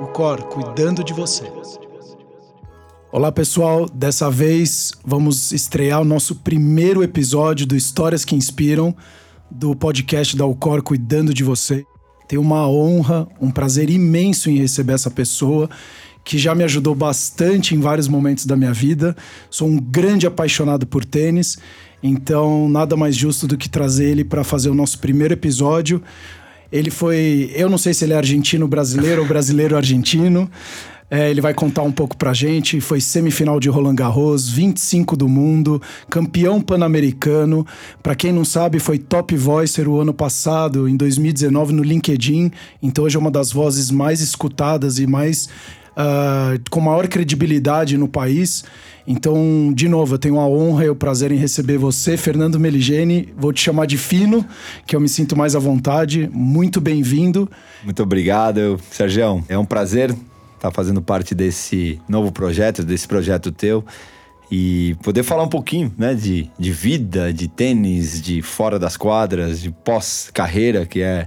o Cor cuidando de você. Olá pessoal, dessa vez vamos estrear o nosso primeiro episódio do Histórias que Inspiram, do podcast da Ucor Cuidando de Você. Tenho uma honra, um prazer imenso em receber essa pessoa que já me ajudou bastante em vários momentos da minha vida. Sou um grande apaixonado por tênis, então nada mais justo do que trazer ele para fazer o nosso primeiro episódio. Ele foi, eu não sei se ele é argentino brasileiro ou brasileiro argentino. É, ele vai contar um pouco pra gente. Foi semifinal de Roland Garros, 25 do mundo, campeão pan-americano. Pra quem não sabe, foi top voicer o ano passado, em 2019, no LinkedIn. Então hoje é uma das vozes mais escutadas e mais uh, com maior credibilidade no país. Então, de novo, eu tenho a honra e o prazer em receber você, Fernando Meligeni. Vou te chamar de Fino, que eu me sinto mais à vontade. Muito bem-vindo. Muito obrigado, Sérgio. É um prazer estar fazendo parte desse novo projeto, desse projeto teu. E poder falar um pouquinho, né, de, de vida, de tênis, de fora das quadras, de pós-carreira, que é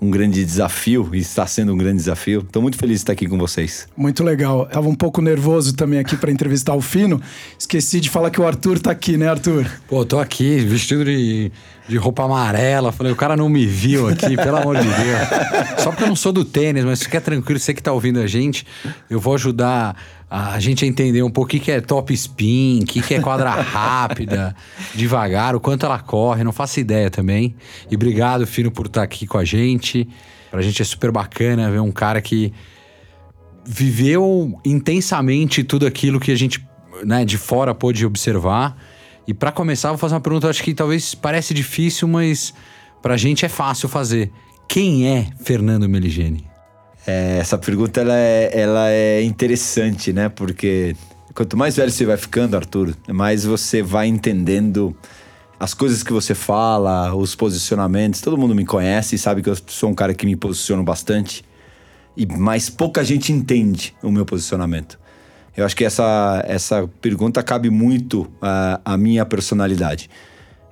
um grande desafio e está sendo um grande desafio. Estou muito feliz de estar aqui com vocês. Muito legal. Tava um pouco nervoso também aqui para entrevistar o Fino. Esqueci de falar que o Arthur está aqui, né, Arthur? Pô, tô aqui vestido de, de roupa amarela. Falei, o cara não me viu aqui, pelo amor de Deus. Só porque eu não sou do tênis, mas fica tranquilo, você que está ouvindo a gente, eu vou ajudar a gente entender um pouco o que, que é top spin, o que, que é quadra rápida, devagar, o quanto ela corre, não faço ideia também. E obrigado, Fino, por estar aqui com a gente. Pra gente é super bacana ver um cara que viveu intensamente tudo aquilo que a gente, né, de fora pôde observar. E para começar, vou fazer uma pergunta, acho que talvez parece difícil, mas pra gente é fácil fazer. Quem é Fernando Meligeni? É, essa pergunta ela é, ela é interessante, né? Porque quanto mais velho você vai ficando, Arthur, mais você vai entendendo as coisas que você fala, os posicionamentos. Todo mundo me conhece e sabe que eu sou um cara que me posiciono bastante. E mais pouca gente entende o meu posicionamento. Eu acho que essa, essa pergunta cabe muito à, à minha personalidade.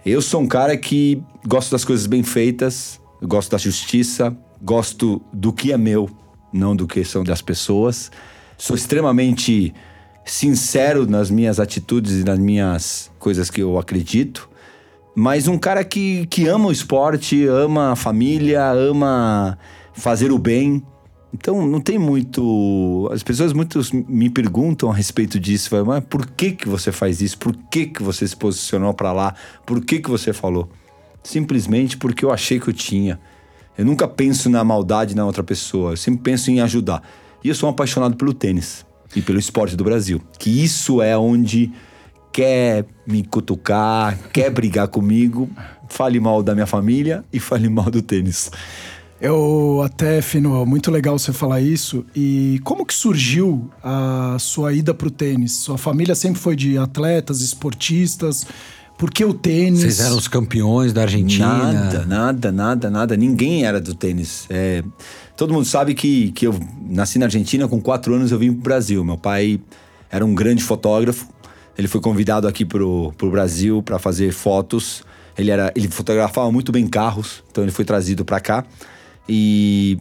Eu sou um cara que gosto das coisas bem feitas, gosto da justiça, gosto do que é meu, não do que são das pessoas. Sou extremamente sincero nas minhas atitudes e nas minhas coisas que eu acredito. Mas um cara que, que ama o esporte, ama a família, ama fazer o bem. Então não tem muito. As pessoas muitos me perguntam a respeito disso. Falam, mas por que, que você faz isso? Por que, que você se posicionou para lá? Por que, que você falou? Simplesmente porque eu achei que eu tinha. Eu nunca penso na maldade na outra pessoa, eu sempre penso em ajudar. E eu sou um apaixonado pelo tênis e pelo esporte do Brasil. Que isso é onde quer me cutucar, quer brigar comigo, fale mal da minha família e fale mal do tênis. Eu até, Fino, muito legal você falar isso. E como que surgiu a sua ida para o tênis? Sua família sempre foi de atletas, esportistas? Por que o tênis? Vocês eram os campeões da Argentina? Nada, nada, nada, nada. Ninguém era do tênis. É, todo mundo sabe que, que eu nasci na Argentina, com quatro anos eu vim pro Brasil. Meu pai era um grande fotógrafo. Ele foi convidado aqui pro, pro Brasil para fazer fotos. Ele, era, ele fotografava muito bem carros, então ele foi trazido para cá. E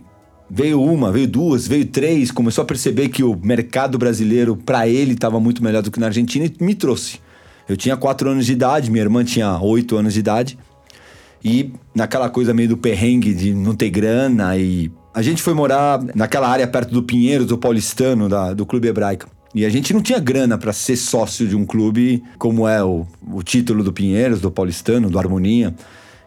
veio uma, veio duas, veio três. Começou a perceber que o mercado brasileiro, para ele, estava muito melhor do que na Argentina e me trouxe. Eu tinha quatro anos de idade, minha irmã tinha oito anos de idade. E naquela coisa meio do perrengue de não ter grana e... A gente foi morar naquela área perto do Pinheiros, do Paulistano, da, do Clube Hebraico. E a gente não tinha grana para ser sócio de um clube como é o, o título do Pinheiros, do Paulistano, do Harmonia.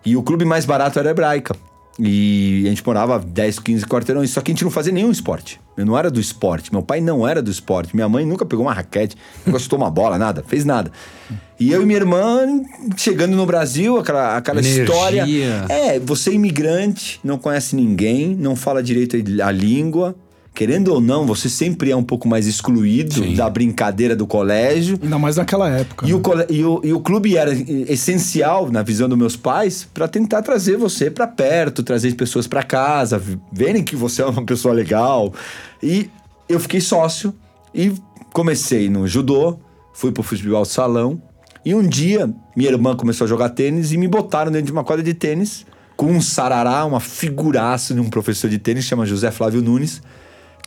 E o clube mais barato era Hebraica. E a gente morava 10, 15 quarteirões, só que a gente não fazia nenhum esporte. Eu não era do esporte, meu pai não era do esporte, minha mãe nunca pegou uma raquete, nunca chutou uma bola, nada, fez nada. E eu e minha irmã chegando no Brasil, aquela, aquela história. É, você é imigrante, não conhece ninguém, não fala direito a língua, querendo ou não, você sempre é um pouco mais excluído Sim. da brincadeira do colégio. Ainda mais naquela época. E, né? o, e, o, e o clube era essencial, na visão dos meus pais, para tentar trazer você para perto, trazer pessoas para casa, verem que você é uma pessoa legal. E eu fiquei sócio e comecei no judô, fui pro futebol salão. E um dia, minha irmã começou a jogar tênis e me botaram dentro de uma quadra de tênis com um sarará, uma figuraça de um professor de tênis, chama José Flávio Nunes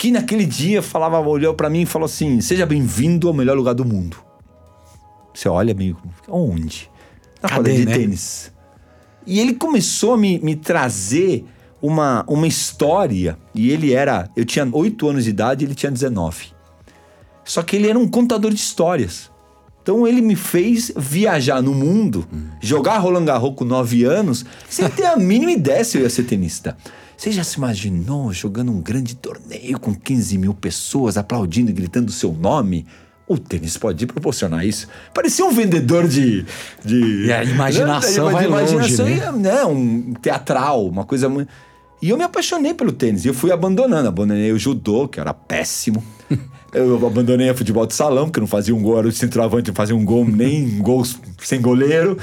que naquele dia falava, olhou para mim e falou assim: "Seja bem-vindo ao melhor lugar do mundo". Você olha, amigo, onde? Na Cadê, quadra de né? tênis. E ele começou a me, me trazer uma, uma história. E ele era. Eu tinha 8 anos de idade ele tinha 19. Só que ele era um contador de histórias. Então ele me fez viajar no mundo, jogar Roland Garros com 9 anos, sem ter a mínima ideia se eu ia ser tenista. Você já se imaginou jogando um grande torneio com 15 mil pessoas aplaudindo e gritando o seu nome? O tênis pode proporcionar isso. Parecia um vendedor de. de a imaginação vai longe, né? né? Um teatral, uma coisa muito. E eu me apaixonei pelo tênis. E eu fui abandonando. Abandonei o judô, que era péssimo. eu abandonei o futebol de salão, porque eu não fazia um gol, era o centroavante, não fazia um gol, nem gol sem goleiro.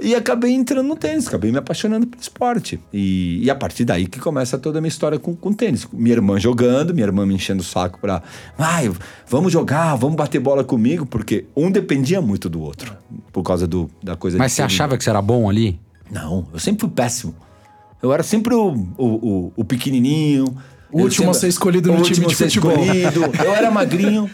E acabei entrando no tênis, acabei me apaixonando pelo esporte. E, e a partir daí que começa toda a minha história com, com tênis. Minha irmã jogando, minha irmã me enchendo o saco pra. Ai, vamos jogar, vamos bater bola comigo, porque um dependia muito do outro. Por causa do, da coisa Mas de você achava que você era bom ali? não, eu sempre fui péssimo. Eu era sempre o, o, o, o pequenininho. O último a sempre- ser escolhido no time último de a ser futebol. escolhido. Eu era magrinho.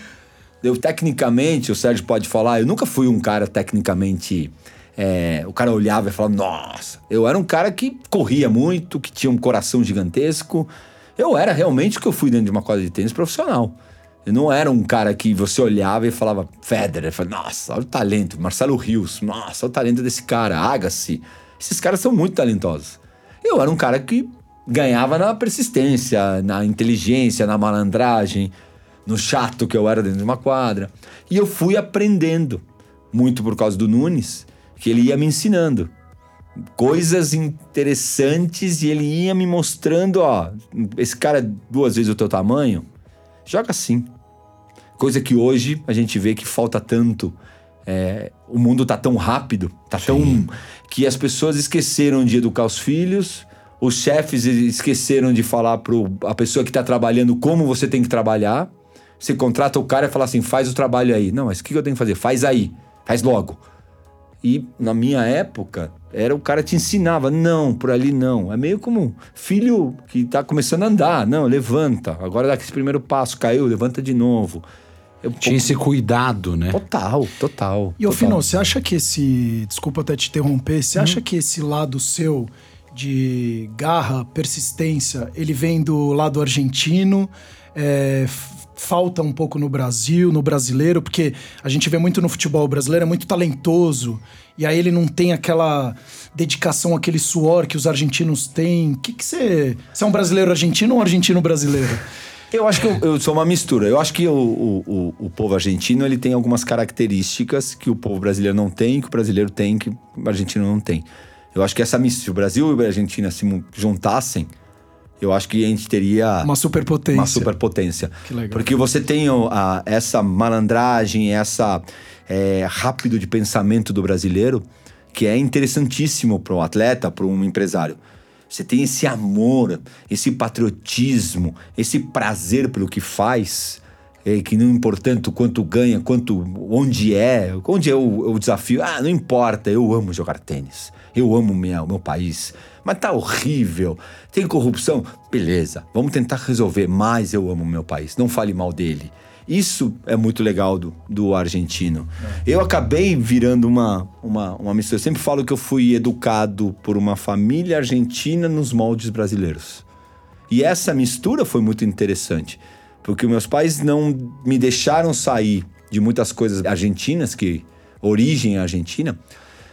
Eu, tecnicamente, o Sérgio pode falar, eu nunca fui um cara tecnicamente. É, o cara olhava e falava, nossa. Eu era um cara que corria muito, que tinha um coração gigantesco. Eu era realmente o que eu fui dentro de uma quadra de tênis profissional. Eu não era um cara que você olhava e falava, Federer, falava, nossa, olha o talento, Marcelo Rios, nossa, olha o talento desse cara, Agassi. Esses caras são muito talentosos. Eu era um cara que ganhava na persistência, na inteligência, na malandragem, no chato que eu era dentro de uma quadra. E eu fui aprendendo, muito por causa do Nunes, que ele ia me ensinando coisas interessantes e ele ia me mostrando, ó, esse cara é duas vezes o teu tamanho, joga assim. Coisa que hoje a gente vê que falta tanto. É, o mundo tá tão rápido, tá tão. que as pessoas esqueceram de educar os filhos, os chefes esqueceram de falar pro a pessoa que tá trabalhando como você tem que trabalhar. Você contrata o cara e fala assim: faz o trabalho aí. Não, mas o que eu tenho que fazer? Faz aí, faz logo. E na minha época, era o cara te ensinava, não, por ali não. É meio como um filho que tá começando a andar. Não, levanta. Agora dá esse primeiro passo, caiu, levanta de novo. Eu, Tinha esse cuidado, né? Total, total. E. Fino, você acha que esse. Desculpa até te interromper. Você acha que esse lado seu de garra, persistência, ele vem do lado argentino? É, falta um pouco no Brasil, no brasileiro? Porque a gente vê muito no futebol brasileiro, é muito talentoso. E aí ele não tem aquela dedicação, aquele suor que os argentinos têm. O que, que você. Você é um brasileiro argentino ou um argentino brasileiro? Eu acho que eu, eu sou uma mistura. Eu acho que o, o, o, povo argentino ele tem algumas características que o povo brasileiro não tem, que o brasileiro tem, que o argentino não tem. Eu acho que essa mistura, se o Brasil e a Argentina se juntassem, eu acho que a gente teria Uma superpotência. uma superpotência. Que legal. Porque você tem a- essa malandragem, essa é, rápido de pensamento do brasileiro, que é interessantíssimo para um atleta, para um empresário. Você tem esse amor, esse patriotismo, esse prazer pelo que faz, é, que não importa quanto ganha, quanto onde é, onde é o, o desafio. Ah, não importa, eu amo jogar tênis, eu amo minha, o meu país, mas tá horrível, tem corrupção, beleza, vamos tentar resolver, mas eu amo meu país, não fale mal dele. Isso é muito legal do, do argentino. Eu acabei virando uma, uma, uma mistura. Eu sempre falo que eu fui educado por uma família argentina nos moldes brasileiros. E essa mistura foi muito interessante, porque meus pais não me deixaram sair de muitas coisas argentinas, que origem é argentina.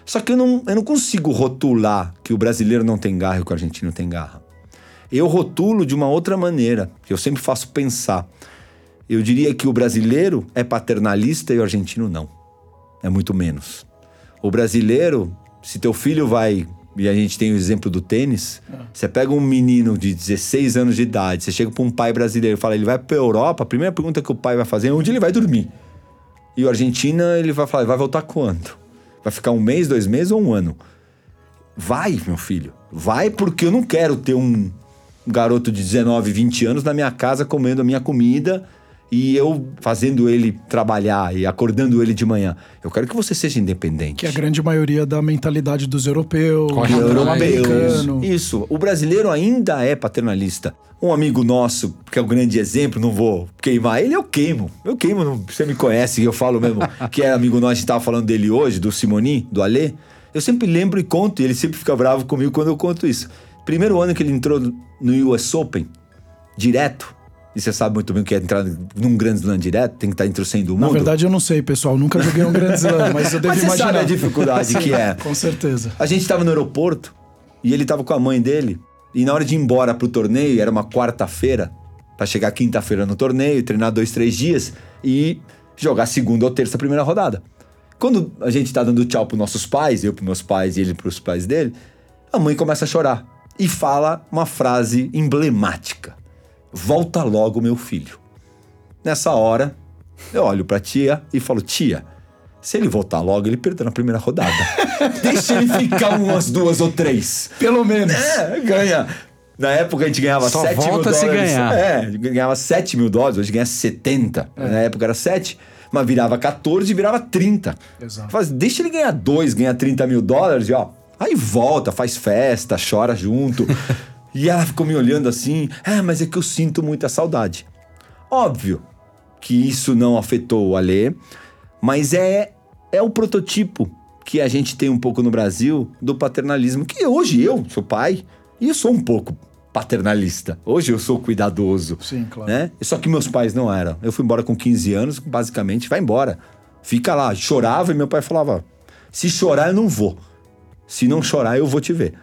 Só que eu não, eu não consigo rotular que o brasileiro não tem garra e que o argentino tem garra. Eu rotulo de uma outra maneira, que eu sempre faço pensar. Eu diria que o brasileiro é paternalista e o argentino não. É muito menos. O brasileiro, se teu filho vai, e a gente tem o exemplo do tênis, você pega um menino de 16 anos de idade, você chega para um pai brasileiro e fala, ele vai para Europa, a primeira pergunta que o pai vai fazer é onde ele vai dormir. E o Argentina, ele vai falar, vai voltar quando? Vai ficar um mês, dois meses ou um ano? Vai, meu filho. Vai porque eu não quero ter um garoto de 19, 20 anos na minha casa comendo a minha comida e eu fazendo ele trabalhar e acordando ele de manhã. Eu quero que você seja independente. Que é a grande maioria da mentalidade dos europeus, Corre do americano. Isso. O brasileiro ainda é paternalista. Um amigo nosso, que é um grande exemplo, não vou queimar ele, eu queimo. Eu queimo, não- você me conhece, eu falo mesmo, que é amigo nosso, a gente tava falando dele hoje, do Simonin, do Alê. Eu sempre lembro e conto, e ele sempre fica bravo comigo quando eu conto isso. Primeiro ano que ele entrou no US Open, direto, e você sabe muito bem o que é entrar num Grand Slam direto, tem que estar entre os 100 do mundo. Na verdade, eu não sei, pessoal. Nunca joguei um grande slam, mas eu devo Mas você imaginar. sabe a dificuldade que é. Com certeza. A gente tava no aeroporto e ele tava com a mãe dele. E na hora de ir embora pro torneio, era uma quarta-feira, pra chegar quinta-feira no torneio, treinar dois, três dias e jogar segunda ou terça primeira rodada. Quando a gente tá dando tchau pros nossos pais, eu pros meus pais e ele pros pais dele, a mãe começa a chorar e fala uma frase emblemática: Volta logo, meu filho. Nessa hora, eu olho pra tia e falo: Tia, se ele voltar logo, ele perdeu na primeira rodada. Deixa ele ficar umas duas ou três. Pelo menos. É, ganha. Na época a gente ganhava Só 7 mil volta dólares. se ganhar. É, ganhava 7 mil dólares, hoje ganha 70. Na época era 7, mas virava 14 e virava 30. Exato. Faz, deixa ele ganhar 2, ganhar 30 mil dólares e ó. Aí volta, faz festa, chora junto. e ela ficou me olhando assim. É, mas é que eu sinto muita saudade. Óbvio que isso não afetou o Alê, mas é, é o prototipo que a gente tem um pouco no Brasil do paternalismo, que hoje eu sou pai e eu sou um pouco paternalista. Hoje eu sou cuidadoso. Sim, claro. Né? Só que meus pais não eram. Eu fui embora com 15 anos, basicamente, vai embora. Fica lá. Chorava e meu pai falava: se chorar, eu não vou. Se não chorar, eu vou te ver.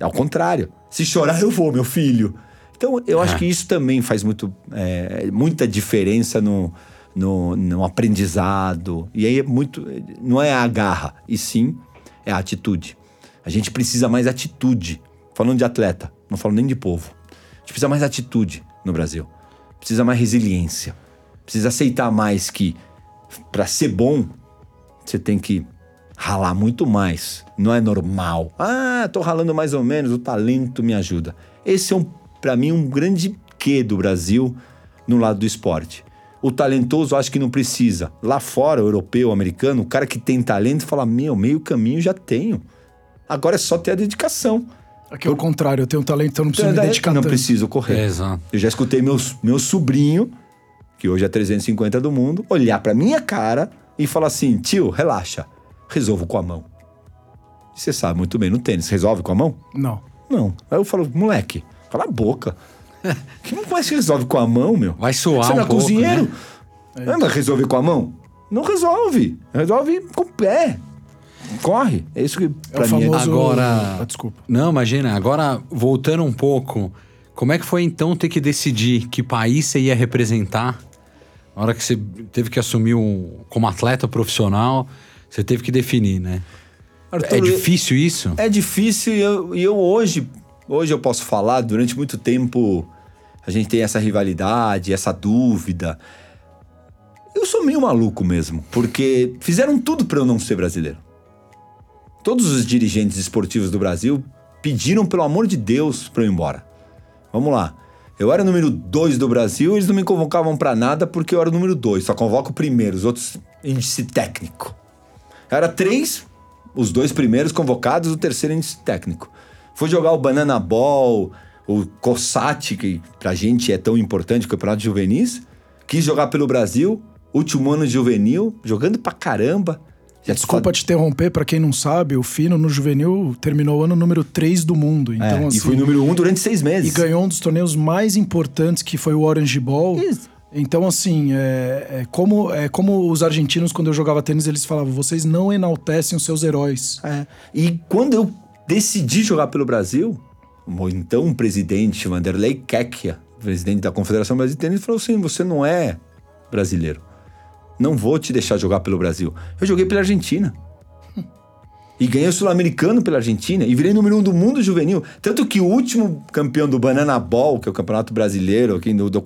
Ao contrário. Se chorar, eu vou, meu filho. Então, eu acho É. que isso também faz muito, é, muita diferença no, no, no aprendizado. E aí é muito. Não é a garra, e sim é a atitude. A gente precisa mais atitude. Falando de atleta, não falo nem de povo. A gente precisa mais atitude no Brasil. Precisa mais resiliência. Precisa aceitar mais que para ser bom, você tem que ralar muito mais. Não é normal. Ah, tô ralando mais ou menos, o talento me ajuda. Esse é um, para mim um grande quê do Brasil no lado do esporte. O talentoso acho que não precisa. Lá fora, o europeu, o americano, o cara que tem talento fala: "Meu, meio caminho já tenho. Agora é só ter a dedicação". Aqui é o contrário, eu tenho talento, então eu não preciso me dedicar não tanto. preciso correr. É, exato. Eu já escutei meus, meu sobrinho, que hoje é 350 do mundo, olhar pra minha cara e falar assim: tio, relaxa, resolvo com a mão. E você sabe muito bem, no tênis, resolve com a mão? Não. Não. Aí eu falo, moleque, cala a boca. que não conhece que resolve com a mão, meu? Vai suar Você não um é pouco, cozinheiro? né? Não vai resolver com a mão? Não resolve. Resolve com o pé. Corre. É isso que É pra o mim é famoso. Agora- Ah, desculpa. Não, imagina. Agora, voltando um pouco, como é que foi então ter que decidir que país você ia representar? Na hora que você teve que assumir um, como atleta profissional, você teve que definir, né? Arthur, é difícil isso? É difícil e eu, eu hoje, hoje eu posso falar, durante muito tempo a gente tem essa rivalidade, essa dúvida. Eu sou meio maluco mesmo, porque fizeram tudo para eu não ser brasileiro. Todos os dirigentes esportivos do Brasil pediram, pelo amor de Deus, para eu ir embora. Vamos lá. Eu era o número 2 do Brasil, eles não me convocavam para nada porque eu era o número 2, só convoco o primeiro, os outros índice técnico. Era três, os dois primeiros convocados, o terceiro índice técnico. Fui jogar o Banana Ball, o Cossati, que pra gente é tão importante, o Campeonato Juvenis. Quis jogar pelo Brasil, último ano de juvenil, jogando pra caramba. Já Desculpa te interromper, pra quem não sabe, o Fino no juvenil terminou o ano número 3 do mundo. É, Então, assim, e fui número um durante seis e meses. ganhou um dos torneios mais importantes, que foi o Orange Ball. Isso. Então, assim, é, é como, é como os argentinos, quando eu jogava tênis, eles falavam: vocês não enaltecem os seus heróis. É. E quando eu decidi jogar pelo Brasil, o então presidente Vanderlei Kekkia, presidente da Confederação Brasileira de Tênis, falou assim: você não é brasileiro. Não vou te deixar jogar pelo Brasil. Eu joguei pela Argentina. E ganhei o Sul-Americano pela Argentina e virei número um do mundo juvenil. Tanto que o último campeão do Banana Ball, que é o campeonato brasileiro aqui do, do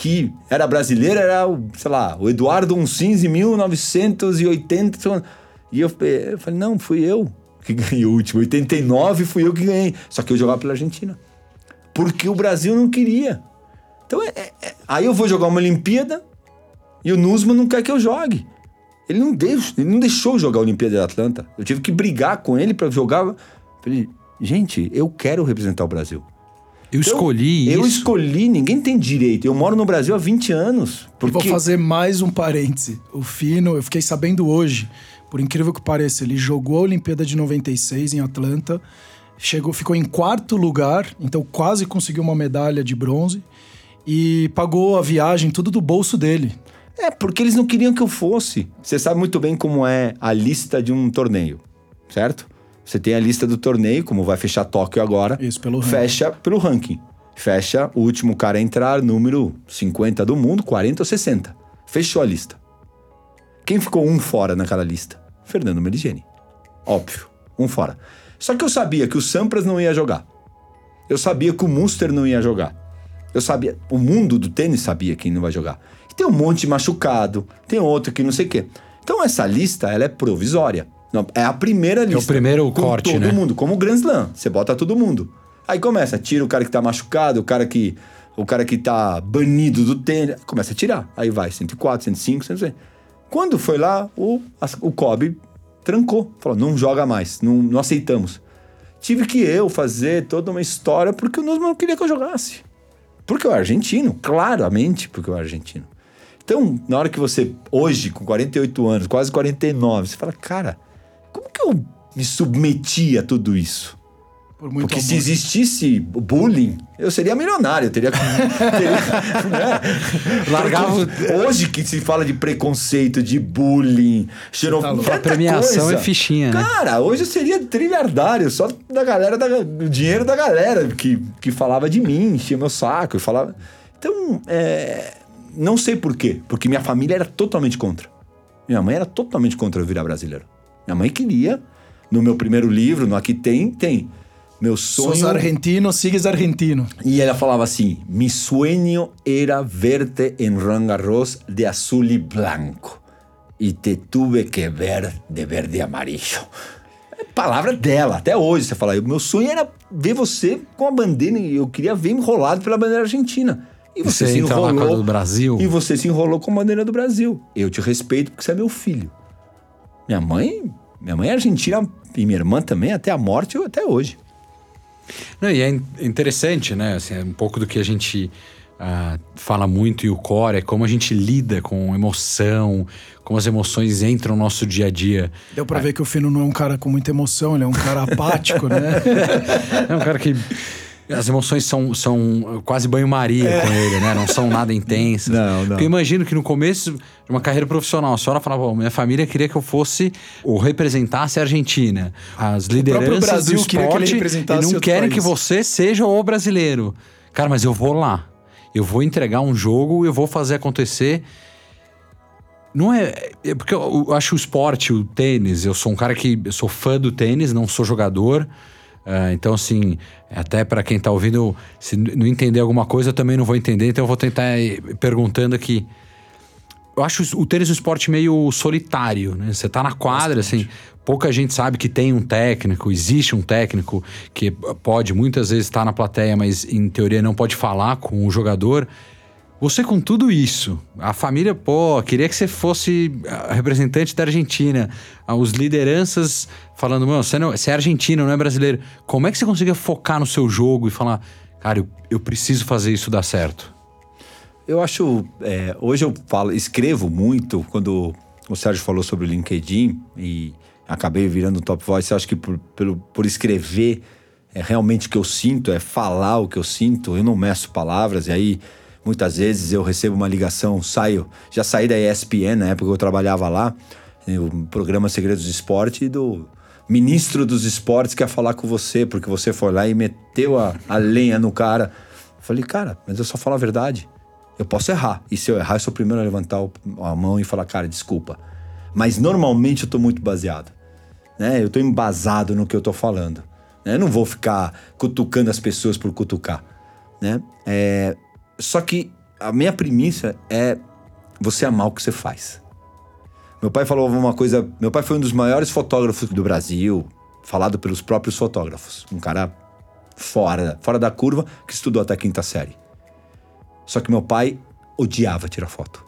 que era brasileiro, era o, sei lá, o Eduardo Uncins em 1980. E eu, eu falei, não, fui eu que ganhei o último. 89 fui eu que ganhei. Só que eu jogava pela Argentina. Porque o Brasil não queria. Então, é, é, é, aí eu vou jogar uma Olimpíada e o Nusman não quer que eu jogue. Ele não, deixou, ele não deixou jogar a Olimpíada de Atlanta. Eu tive que brigar com ele para jogar. Falei, gente, eu quero representar o Brasil. Eu então, escolhi eu isso. Eu escolhi, ninguém tem direito. Eu moro no Brasil há 20 anos. Porque... vou fazer mais um parêntese. O Fino, eu fiquei sabendo hoje, por incrível que pareça, ele jogou a Olimpíada de 96 em Atlanta, chegou, ficou em quarto lugar, então quase conseguiu uma medalha de bronze e pagou a viagem tudo do bolso dele. É, porque eles não queriam que eu fosse. Você sabe muito bem como é a lista de um torneio, certo? Você tem a lista do torneio, como vai fechar Tóquio agora. Isso, pelo Fecha ranking. pelo ranking. Fecha o último cara a entrar, número 50 do mundo, 40 ou 60. Fechou a lista. Quem ficou um fora naquela lista? Fernando Meligeni. Óbvio, um fora. Só que eu sabia que o Sampras não ia jogar. Eu sabia que o Munster não ia jogar. Eu sabia, o mundo do tênis sabia quem não vai jogar. E tem um monte machucado, tem outro que não sei o quê. Então essa lista, ela é provisória. Não, é a primeira lista. É o primeiro corte, todo né? mundo, como o Grand Slam. Você bota todo mundo. Aí começa, tira o cara que tá machucado, o cara que o cara que tá banido do tênis, começa a tirar. Aí vai 104, 105, 106. Quando foi lá, o, o Kobe trancou. Falou, não joga mais, não, não aceitamos. Tive que eu fazer toda uma história porque o Nusman não queria que eu jogasse. Porque eu é argentino, claramente porque eu é argentino. Então, na hora que você, hoje, com 48 anos, quase 49, você fala, cara, como que eu me submeti a tudo isso? Por Porque amor. se existisse bullying, eu seria milionário. Eu teria. teria né? Largava. Hoje que se fala de preconceito, de bullying, xenofobia. Tá premiação coisa. é fichinha, né? Cara, hoje eu seria trilhardário, só da galera, da, do dinheiro da galera que, que falava de mim, enchia meu saco e falava. Então, é, não sei por quê, porque minha família era totalmente contra. Minha mãe era totalmente contra eu virar brasileiro. Minha mãe queria, no meu primeiro livro, no Aqui Tem, tem. Meu sonho. Sos argentino, sigues argentino. E ela falava assim: Mi sueño era verte en Roland Garros de azul e branco. E te tuve que ver de verde e amarillo. É palavra dela, até hoje você fala. Meu sonho era ver você com a bandeira, eu queria ver enrolado pela bandeira argentina. E você, você se enrolou. do Brasil. E você se enrolou com a bandeira do Brasil. Eu te respeito porque você é meu filho. Minha mãe minha mãe é argentina e minha irmã também, até a morte, até hoje. Não, e é interessante, né? Assim, é um pouco do que a gente uh, fala muito e o core é como a gente lida com emoção, como as emoções entram no nosso dia a dia. Deu pra ah. ver que o Fino não é um cara com muita emoção, ele é um cara apático, né? é um cara que as emoções são, são quase banho-maria é. com ele, né? Não são nada intensas. Não, não. Porque eu imagino que no começo de uma carreira profissional, a senhora falava, minha família queria que eu fosse ou representasse a Argentina. As lideranças Brasil do esporte que e não querem país. que você seja o brasileiro. Cara, mas eu vou lá. Eu vou entregar um jogo, eu vou fazer acontecer. Não é. é porque eu, eu acho o esporte, o tênis, eu sou um cara que. Eu sou fã do tênis, não sou jogador. Uh, então, assim, até para quem está ouvindo, se não entender alguma coisa, eu também não vou entender, então eu vou tentar ir perguntando aqui. Eu acho o tênis um esporte meio solitário, né? Você está na quadra, Bastante. assim, pouca gente sabe que tem um técnico, existe um técnico que pode muitas vezes estar na plateia, mas em teoria não pode falar com o jogador. Você com tudo isso, a família, pô, queria que você fosse representante da Argentina, os lideranças falando, mano, você, não, você é argentino, não é brasileiro. Como é que você conseguia focar no seu jogo e falar, cara, eu, eu preciso fazer isso dar certo? Eu acho, é, hoje eu falo, escrevo muito, quando o Sérgio falou sobre o LinkedIn e acabei virando top voice, eu acho que por, pelo, por escrever é realmente o que eu sinto, é falar o que eu sinto, eu não meço palavras, e aí Muitas vezes eu recebo uma ligação, saio, já saí da ESPN na época que eu trabalhava lá, o programa Segredos do Esporte, do ministro dos esportes quer falar com você, porque você foi lá e meteu a, a lenha no cara. Falei, cara, mas eu só falo a verdade. Eu posso errar. E se eu errar, eu sou o primeiro a levantar a mão e falar, cara, desculpa. Mas normalmente eu tô muito baseado. Né? Eu tô embasado no que eu tô falando. Né? Eu não vou ficar cutucando as pessoas por cutucar. Né? É, só que a minha premissa é você amar o que você faz. Meu pai falou uma coisa. Meu pai foi um dos maiores fotógrafos do Brasil, falado pelos próprios fotógrafos. Um cara fora, fora da curva que estudou até a quinta série. Só que meu pai odiava tirar foto.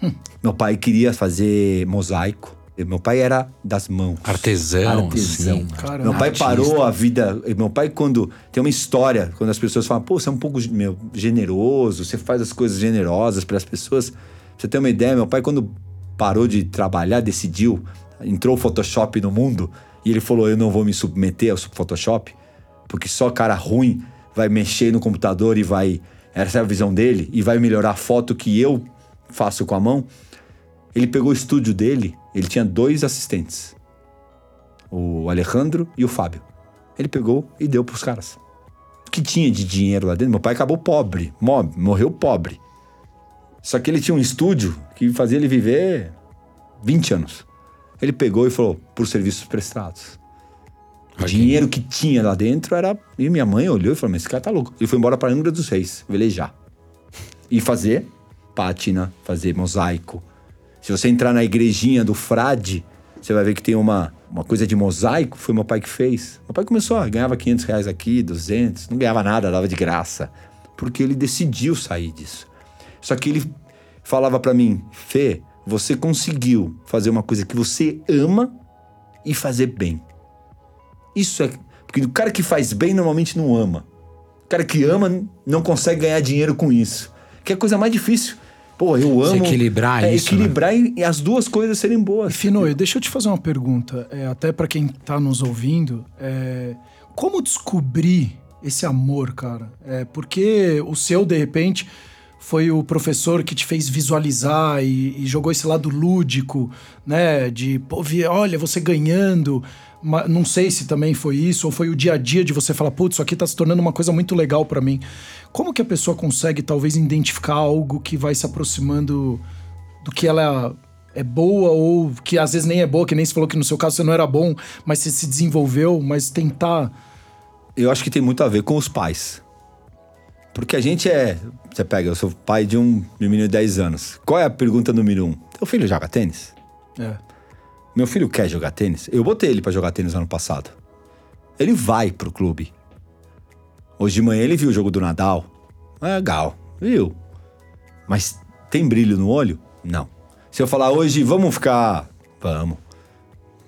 meu pai queria fazer mosaico. Meu pai era das mãos. Artesão. Artesão. Assim. Caramba. Meu pai Artista. parou a vida. Meu pai, quando. Tem uma história, quando as pessoas falam, pô, você é um pouco meu, generoso, você faz as coisas generosas para as pessoas. Pra você ter uma ideia, meu pai, quando parou de trabalhar, decidiu, entrou o Photoshop no mundo, e ele falou: Eu não vou me submeter ao Photoshop, porque só cara ruim vai mexer no computador e vai. Essa é a visão dele, e vai melhorar a foto que eu faço com a mão. Ele pegou o estúdio dele, ele tinha dois assistentes o Alejandro e o Fábio. Ele pegou e deu pros caras. O que tinha de dinheiro lá dentro? Meu pai acabou pobre, mo- morreu pobre. Só que ele tinha um estúdio que fazia ele viver 20 anos. Ele pegou e falou, por serviços prestados. O dinheiro que tinha lá dentro era. E minha mãe olhou e falou: Mas esse cara tá louco. Ele foi embora pra Angra dos Reis, velejar. E fazer pátina, fazer mosaico. Se você entrar na igrejinha do frade, você vai ver que tem uma, uma coisa de mosaico. Foi meu pai que fez. Meu pai começou, ó, ganhava 500 reais aqui, 200. Não ganhava nada, dava de graça. Porque ele decidiu sair disso. Só que ele falava pra mim: Fê, você conseguiu fazer uma coisa que você ama e fazer bem. Isso é. Porque o cara que faz bem normalmente não ama. O cara que ama não consegue ganhar dinheiro com isso. Que é a coisa mais difícil. Pô, eu amo. equilibrar é, isso, Equilibrar e, e as duas coisas serem boas. Finoio, deixa eu te fazer uma pergunta, é, até pra quem tá nos ouvindo. é, como descobrir esse amor, cara? É, porque o seu, de repente, foi o professor que te fez visualizar e, e jogou esse lado lúdico, né? De, pô, vi- olha, você ganhando. Não sei se também foi isso, ou foi o dia a dia de você falar, putz, isso aqui tá se tornando uma coisa muito legal pra mim. Como que a pessoa consegue, talvez, identificar algo que vai se aproximando do que ela é boa ou que às vezes nem é boa, que nem você falou que no seu caso você não era bom, mas você se desenvolveu, mas tentar. Eu acho que tem muito a ver com os pais. Porque a gente é. Você pega, eu sou pai de um menino de 10 anos. Qual é a pergunta número um? Teu filho joga tênis? É. Meu filho quer jogar tênis? Eu botei ele pra jogar tênis ano passado. Ele vai pro clube. Hoje de manhã ele viu o jogo do Nadal. É legal, viu? Mas tem brilho no olho? Não. Se eu falar hoje, vamos ficar. Vamos.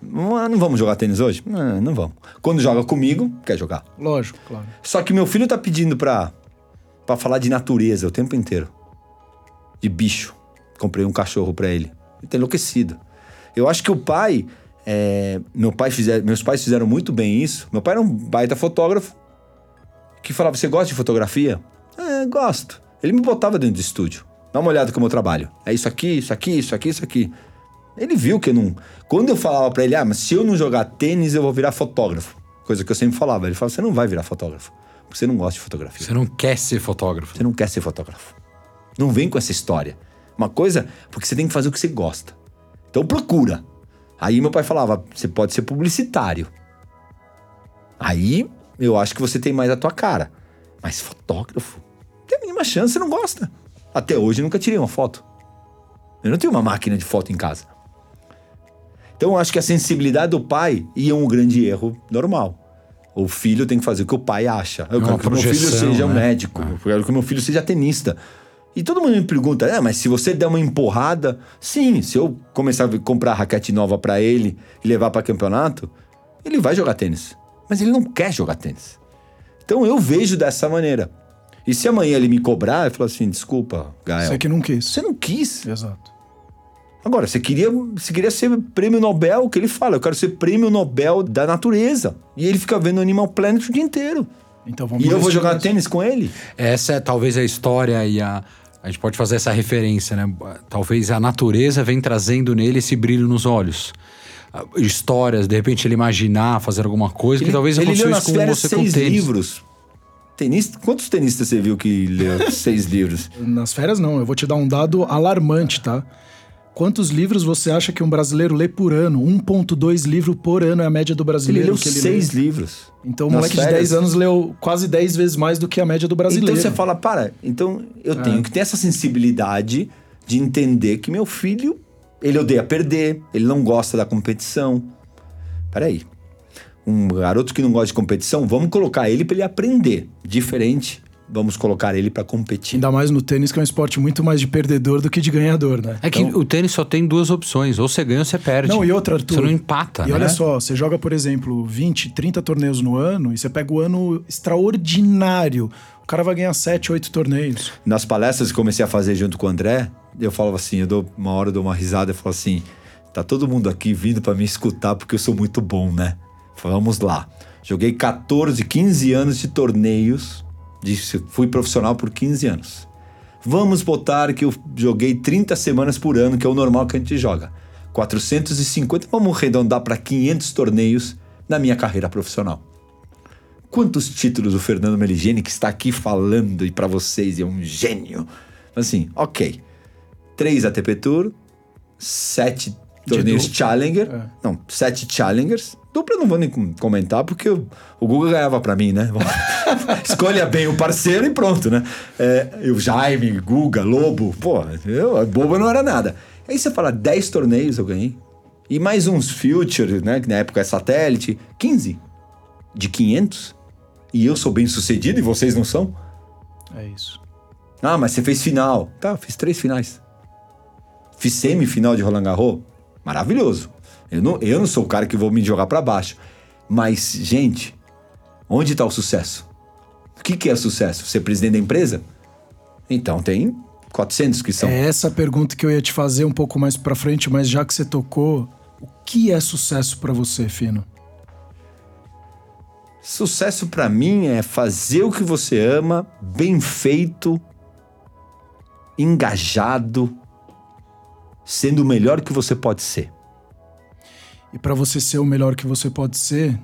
Não não vamos jogar tênis hoje? Não, não vamos. Quando joga comigo, quer jogar. Lógico, claro. Só que meu filho tá pedindo pra, pra falar de natureza o tempo inteiro. De bicho. Comprei um cachorro pra ele. Ele tá enlouquecido. Eu acho que o pai. é, meu pai fizer, meus pais fizeram muito bem isso. Meu pai era um baita fotógrafo que falava: Você gosta de fotografia? É, gosto. Ele me botava dentro do estúdio. Dá uma olhada como eu trabalho. É isso aqui, isso aqui, isso aqui, isso aqui. Ele viu que eu não. Quando eu falava pra ele, ah, mas se eu não jogar tênis, eu vou virar fotógrafo. Coisa que eu sempre falava. Ele falava: Você não vai virar fotógrafo. Porque você não gosta de fotografia. Você não quer ser fotógrafo. Você não quer ser fotógrafo. Não vem com essa história. Uma coisa, porque você tem que fazer o que você gosta. Então procura. Aí meu pai falava: você pode ser publicitário. Aí eu acho que você tem mais a tua cara. Mas fotógrafo? Tem a mínima chance, você não gosta. Até hoje eu nunca tirei uma foto. Eu não tenho uma máquina de foto em casa. Então eu acho que a sensibilidade do pai ia um grande erro normal. O filho tem que fazer o que o pai acha. Eu É quero que o meu filho seja um né? médico. Eu quero que o meu filho seja tenista. E todo mundo me pergunta, é, mas se você der uma empurrada, sim, se eu começar a comprar raquete nova pra ele e levar pra campeonato, ele vai jogar tênis. Mas ele não quer jogar tênis. Então eu vejo dessa maneira. E se amanhã ele me cobrar, eu falo assim, desculpa, Gael. Você que não quis. Você não quis. Exato. Agora, você queria, você queria ser prêmio Nobel, o que ele fala, eu quero ser prêmio Nobel da natureza. E ele fica vendo Animal Planet o dia inteiro. Então vamos E eu vou jogar tênis com ele? Essa é talvez a história e a. A gente pode fazer essa referência, né? Talvez a natureza vem trazendo nele esse brilho nos olhos. Ah, Histórias, de repente ele imaginar fazer alguma coisa que talvez ele aconteceu leu isso nas com férias você com seis tênis. livros. Tenista, quantos tenistas você viu que leu seis livros? Nas férias não, eu vou te dar um dado alarmante, tá? Quantos livros você acha que um brasileiro lê por ano? 1.2 livro por ano é a média do Ele brasileiro leu que ele seis lê. livros. Então o moleque de férias. 10 anos leu quase 10 vezes mais do que a média do brasileiro. Então você fala, para, então eu É. tenho que ter essa sensibilidade de entender que meu filho, ele odeia perder, ele não gosta da competição. Peraí. Um garoto que não gosta de competição, vamos colocar ele para ele aprender. Diferente vamos colocar ele para competir. Ainda mais no tênis, que é um esporte muito mais de perdedor do que de ganhador, né? É que Então- o tênis só tem duas opções: ou você ganha ou você perde. Não, e outra, Arthur. Você não empata, E né? olha só, você joga, por exemplo, 20, 30 torneios no ano e você pega o ano extraordinário. O cara vai ganhar 7, 8 torneios. Nas palestras que comecei a fazer junto com o André, eu falava assim, eu dou uma hora, eu dou uma risada e falo assim, tá todo mundo aqui vindo para me escutar porque eu sou muito bom, né? Vamos lá. Joguei 14, 15 anos de torneios, de- fui profissional por 15 anos. Vamos botar que eu joguei 30 semanas por ano, que é o normal que a gente joga. 450, vamos arredondar para 500 torneios na minha carreira profissional. Quantos títulos o Fernando Meligeni, que está aqui falando e para vocês é um gênio. Assim, ok. Três ATP Tour, sete torneios. Challenger. É. Não, sete Challengers. Dupla eu não vou nem com- comentar, porque o, o Google ganhava para mim, né? Escolha bem o parceiro e pronto, né? É, o Jaime, Guga, Lobo, pô, eu, bobo não era nada. Aí você fala, 10 torneios eu ganhei. E mais uns Future, né? Que na época é satélite, 15 de 500 e eu sou bem sucedido e vocês não são? É isso. Ah, mas você fez final. Tá, fiz três finais. Fiz semifinal de Roland Garros. Maravilhoso. Eu não, eu não sou o cara que vou me jogar pra baixo. Mas, gente, onde tá o sucesso? O que, que é sucesso? Ser presidente da empresa? Então tem 400 que são. É essa pergunta que eu ia te fazer um pouco mais pra frente, mas já que você tocou, o que é sucesso pra você, Fino? Sucesso pra mim é fazer o que você ama, bem feito, engajado, sendo o melhor que você pode ser. E pra você ser o melhor que você pode ser,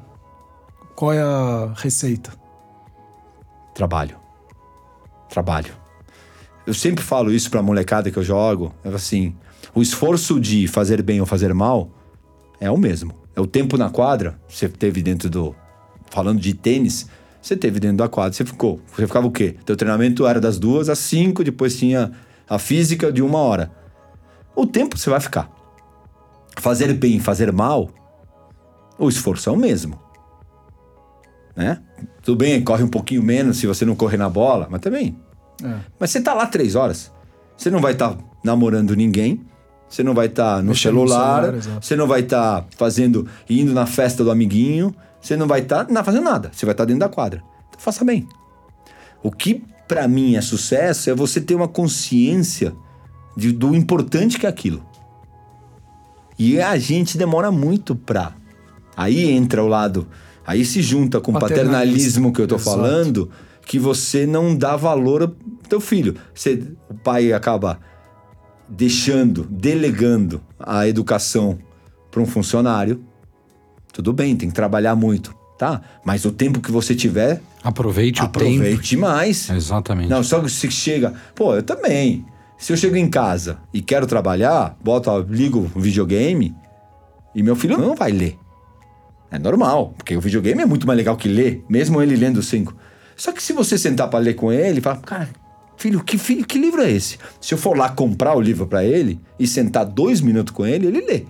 qual é a receita? Trabalho. Trabalho. Eu sempre falo isso pra molecada que eu jogo. É assim, o esforço de fazer bem ou fazer mal é o mesmo. É o tempo na quadra, você teve dentro do... Falando de tênis, você teve dentro da quadra, você ficou. Você ficava o quê? Teu treinamento era das duas às cinco, depois tinha a física de uma hora. O tempo você vai ficar. Fazer bem, fazer mal, o esforço é o mesmo né? Tudo bem, corre um pouquinho menos se você não correr na bola, mas também. É. Mas você tá lá três horas. Você não vai estar namorando ninguém. Você não vai estar no Mexendo no celular. celular, exato. você não vai estar fazendo, indo na festa do amiguinho. Você não vai estar não fazendo nada. Você vai estar dentro da quadra. Então faça bem. O que pra mim é sucesso é você ter uma consciência de- do importante que é aquilo. E a gente demora muito pra. Aí entra o lado. Aí se junta com o Paternalismo. paternalismo que eu tô Exato. falando, que você não dá valor ao teu filho. Você, o pai acaba deixando, delegando a educação para um funcionário. Tudo bem, tem que trabalhar muito, tá? Mas o tempo que você tiver, Aproveite, o tempo. aproveite mais. Exatamente. Não, só que se chega. Pô, eu também. Se eu chego em casa e quero trabalhar, boto, ligo o videogame e meu filho não vai ler. É normal, porque o videogame é muito mais legal que ler, mesmo ele lendo cinco. Só que se você sentar pra ler com ele, fala, cara, filho, que, filho, que livro é esse? Se eu for lá comprar o livro pra ele e sentar dois minutos com ele, ele lê.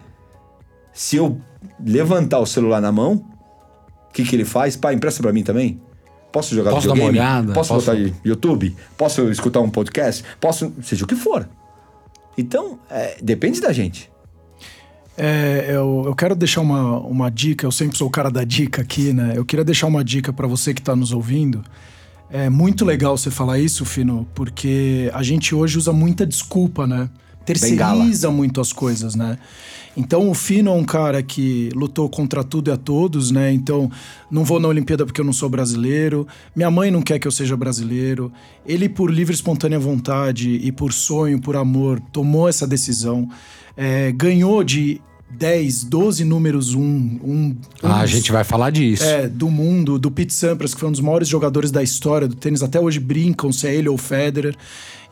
Se eu levantar o celular na mão, o que, que ele faz? Pai, empresta pra mim também? Posso jogar Posso dar uma videogame? olhada? Posso, Posso- botar YouTube? Posso escutar um podcast? Posso, seja o que for. Então, é, depende da gente. É, eu, eu quero deixar uma, uma dica, eu sempre sou o cara da dica aqui, né? Eu queria deixar uma dica pra você que tá nos ouvindo. É muito legal você falar isso, Fino, porque a gente hoje usa muita desculpa, né? Terceiriza muito as coisas, né? Então o Fino é um cara que lutou contra tudo e a todos, né? Então não vou na Olimpíada porque eu não sou brasileiro. Minha mãe não quer que eu seja brasileiro. Ele, por livre e espontânea vontade e por sonho, por amor, tomou essa decisão. É, ganhou de 10, 12 números um, um, Ah, a gente vai falar disso. é, do mundo, do Pete Sampras, que foi um dos maiores jogadores da história do tênis, até hoje brincam se é ele ou o Federer.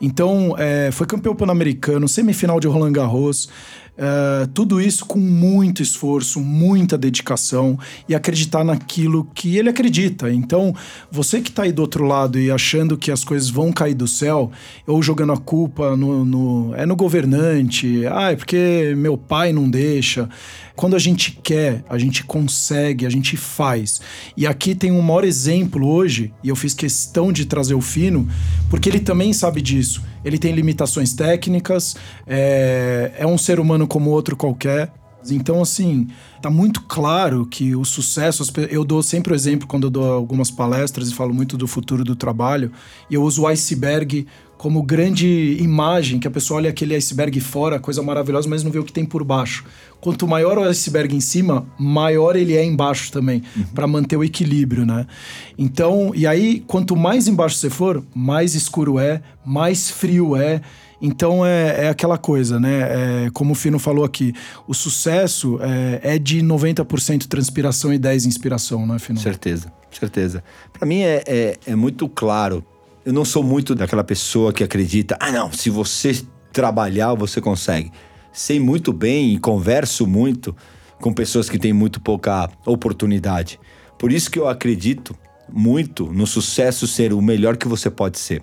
Então, é, foi campeão pan-americano, semifinal de Roland Garros. Uh, tudo isso com muito esforço, muita dedicação e acreditar naquilo que ele acredita. Então, você que está aí do outro lado e achando que as coisas vão cair do céu, ou jogando a culpa no, no é no governante, ah, é porque meu pai não deixa. Quando a gente quer, a gente consegue, a gente faz. E aqui tem um maior exemplo hoje, e eu fiz questão de trazer o Fino, porque ele também sabe disso. Ele tem limitações técnicas, é, é um ser humano como outro qualquer. Então, assim, tá muito claro que o sucesso. Eu dou sempre o exemplo quando eu dou algumas palestras e falo muito do futuro do trabalho, e eu uso o iceberg como grande imagem, que a pessoa olha aquele iceberg fora, coisa maravilhosa, mas não vê o que tem por baixo. Quanto maior o iceberg em cima, maior ele é embaixo também, uhum. para manter o equilíbrio, né? Então, e aí, quanto mais embaixo você for, mais escuro é, mais frio é. Então é, é aquela coisa, né? É, como o Fino falou aqui, o sucesso é, é de 90% transpiração e 10% inspiração, né, Fino? Certeza, certeza. Para mim é, é, é muito claro eu não sou muito daquela pessoa que acredita, ah, não, se você trabalhar, você consegue. Sei muito bem e converso muito com pessoas que têm muito pouca oportunidade. Por isso que eu acredito muito no sucesso ser o melhor que você pode ser.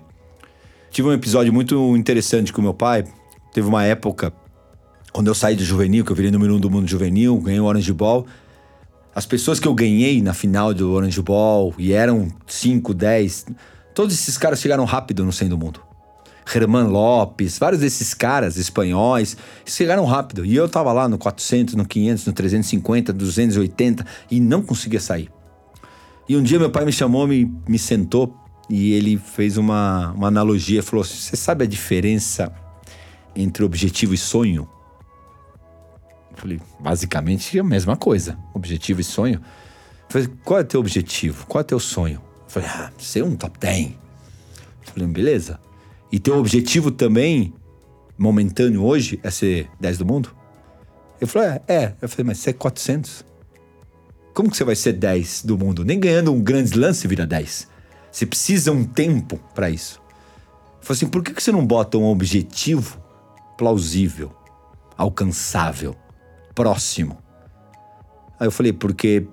Tive um episódio muito interessante com meu pai. Teve uma época, quando eu saí do juvenil, que eu virei número um do mundo juvenil, ganhei o Orange Ball. As pessoas que eu ganhei na final do Orange Ball, e eram 5, 10, Todos esses caras chegaram rápido no 100 do mundo. Herman Lopes, vários desses caras espanhóis chegaram rápido. E eu tava lá no 400, no 500, no 350, 280 e não conseguia sair. E um dia meu pai me chamou, me, me sentou e ele fez uma, uma analogia. Falou: Você sabe a diferença entre objetivo e sonho? Eu falei: Basicamente é a mesma coisa. Objetivo e sonho. Eu falei: Qual é o teu objetivo? Qual é o teu sonho? Falei, ah, ser um top 10. Falei, beleza. E teu objetivo também, momentâneo hoje, é ser 10 do mundo? Eu falei, é, é. Eu falei, mas você é 400. Como que você vai ser 10 do mundo? Nem ganhando um grande lance vira 10. Você precisa um tempo para isso. Eu falei assim, por que, que você não bota um objetivo plausível, alcançável, próximo? Aí eu falei, porque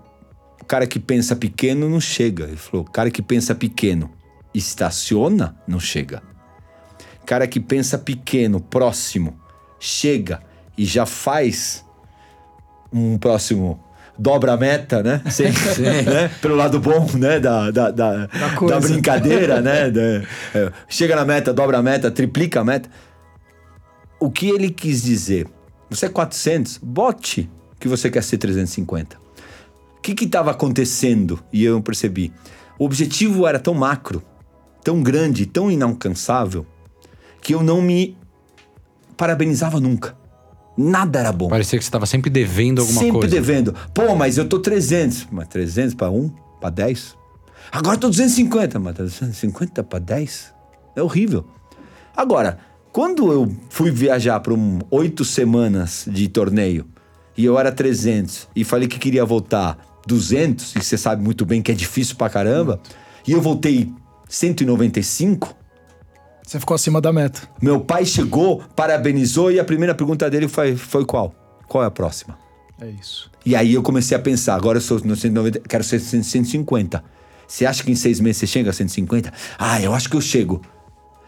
cara que pensa pequeno não chega. Ele falou: cara que pensa pequeno estaciona, não chega. Cara que pensa pequeno, próximo, chega e já faz um próximo dobra a meta, né? Sim, sim. né? Pelo lado bom, né? Da, da, da, da, da brincadeira, né? Da, é, chega na meta, dobra a meta, triplica a meta. O que ele quis dizer? Você é 400, bote que você quer ser 350. O que estava acontecendo? E eu percebi. O objetivo era tão macro, tão grande, tão inalcançável, que eu não me parabenizava nunca. Nada era bom. Parecia que você estava sempre devendo alguma sempre coisa. Sempre devendo. Pô, mas eu tô 300. Mas 300 para 1? Para 10? Agora eu tô 250. Mas 250 para 10? É horrível. Agora, quando eu fui viajar para um oito semanas de torneio e eu era 300 e falei que queria voltar 200, e você sabe muito bem que é difícil pra caramba, e eu voltei 195. Você ficou acima da meta. Meu pai chegou, parabenizou, e a primeira pergunta dele foi, foi qual? Qual é a próxima? É isso. E aí eu comecei a pensar, agora eu sou no 190, quero ser 150. Você acha que em seis meses você chega a 150? Ah, eu acho que eu chego.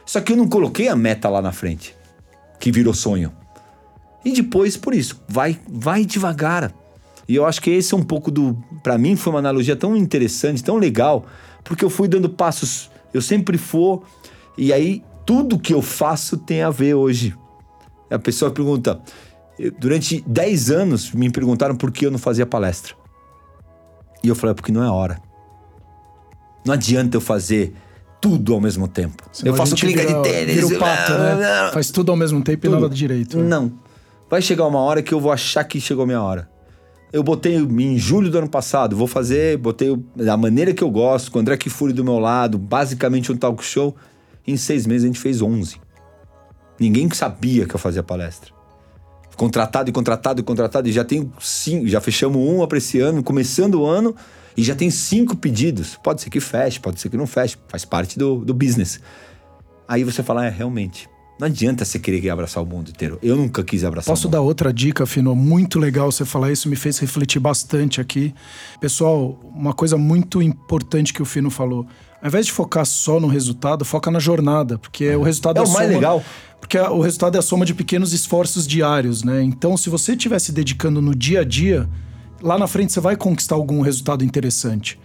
Só que eu não coloquei a meta lá na frente, que virou sonho. E depois, por isso, vai, vai devagar. E eu acho que esse é um pouco do. Para mim, foi uma analogia tão interessante, tão legal, porque eu fui dando passos. Eu sempre for. E aí, tudo que eu faço tem a ver hoje. A pessoa pergunta. Durante 10 anos me perguntaram por que eu não fazia palestra. E eu falei, é porque não é hora. Não adianta eu fazer tudo ao mesmo tempo. Senão eu faço clínica de tênis. Vira o pato, né? Faz tudo ao mesmo tempo tudo. e nada direito. Né? Não. Vai chegar uma hora que eu vou achar que chegou a minha hora. Eu botei em julho do ano passado, vou fazer, botei da maneira que eu gosto, com o André Kifuri do meu lado, basicamente um talk show. Em seis meses a gente fez 11. Ninguém sabia que eu fazia palestra. Contratado e contratado e contratado, e já tenho cinco, já fechamos uma para esse ano, começando o ano, e já tem cinco pedidos. Pode ser que feche, pode ser que não feche, faz parte do, do business. Aí você fala, é, realmente. Não adianta você querer abraçar o mundo inteiro. Eu nunca quis abraçar Posso o mundo. dar outra dica, Fino? Muito legal você falar isso, me fez refletir bastante aqui. Pessoal, uma coisa muito importante que o Fino falou. Ao invés de focar só no resultado, foca na jornada, porque o resultado É é, o mais soma- legal. Porque a- o resultado é a soma de pequenos esforços diários, né? Então, se você estiver se dedicando no dia a dia, lá na frente você vai conquistar algum resultado interessante.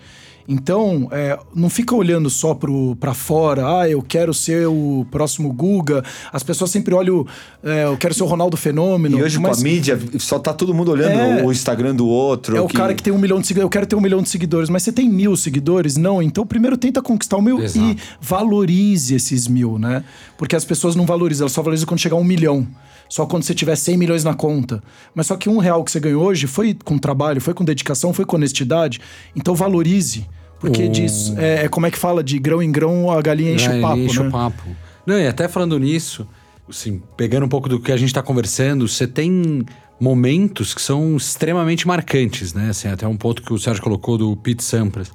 Então, é, não fica olhando só pro, pra fora, ah, eu quero ser o próximo Guga. As pessoas sempre olham, é, eu quero ser o Ronaldo Fenômeno. E hoje mas com a mídia, só tá todo mundo olhando É. o Instagram do outro. é o cara que tem um milhão de seguidores, eu quero ter um milhão de seguidores, mas você tem mil seguidores? Não, então primeiro tenta conquistar o mil Exato. e valorize esses mil, né? Porque as pessoas não valorizam, elas só valorizam quando chegar a um milhão. Só quando você tiver 100 milhões na conta. Mas só que um real que você ganhou hoje foi com trabalho, foi com dedicação, foi com honestidade. Então valorize. Porque O- diz, é, é como é que fala, de grão em grão a galinha enche É, o papo, enche né? o papo. Não, e até falando nisso, assim, pegando um pouco do que a gente tá conversando, você tem momentos que são extremamente marcantes, né? Assim, até um ponto que o Sérgio colocou do Pete Sampras.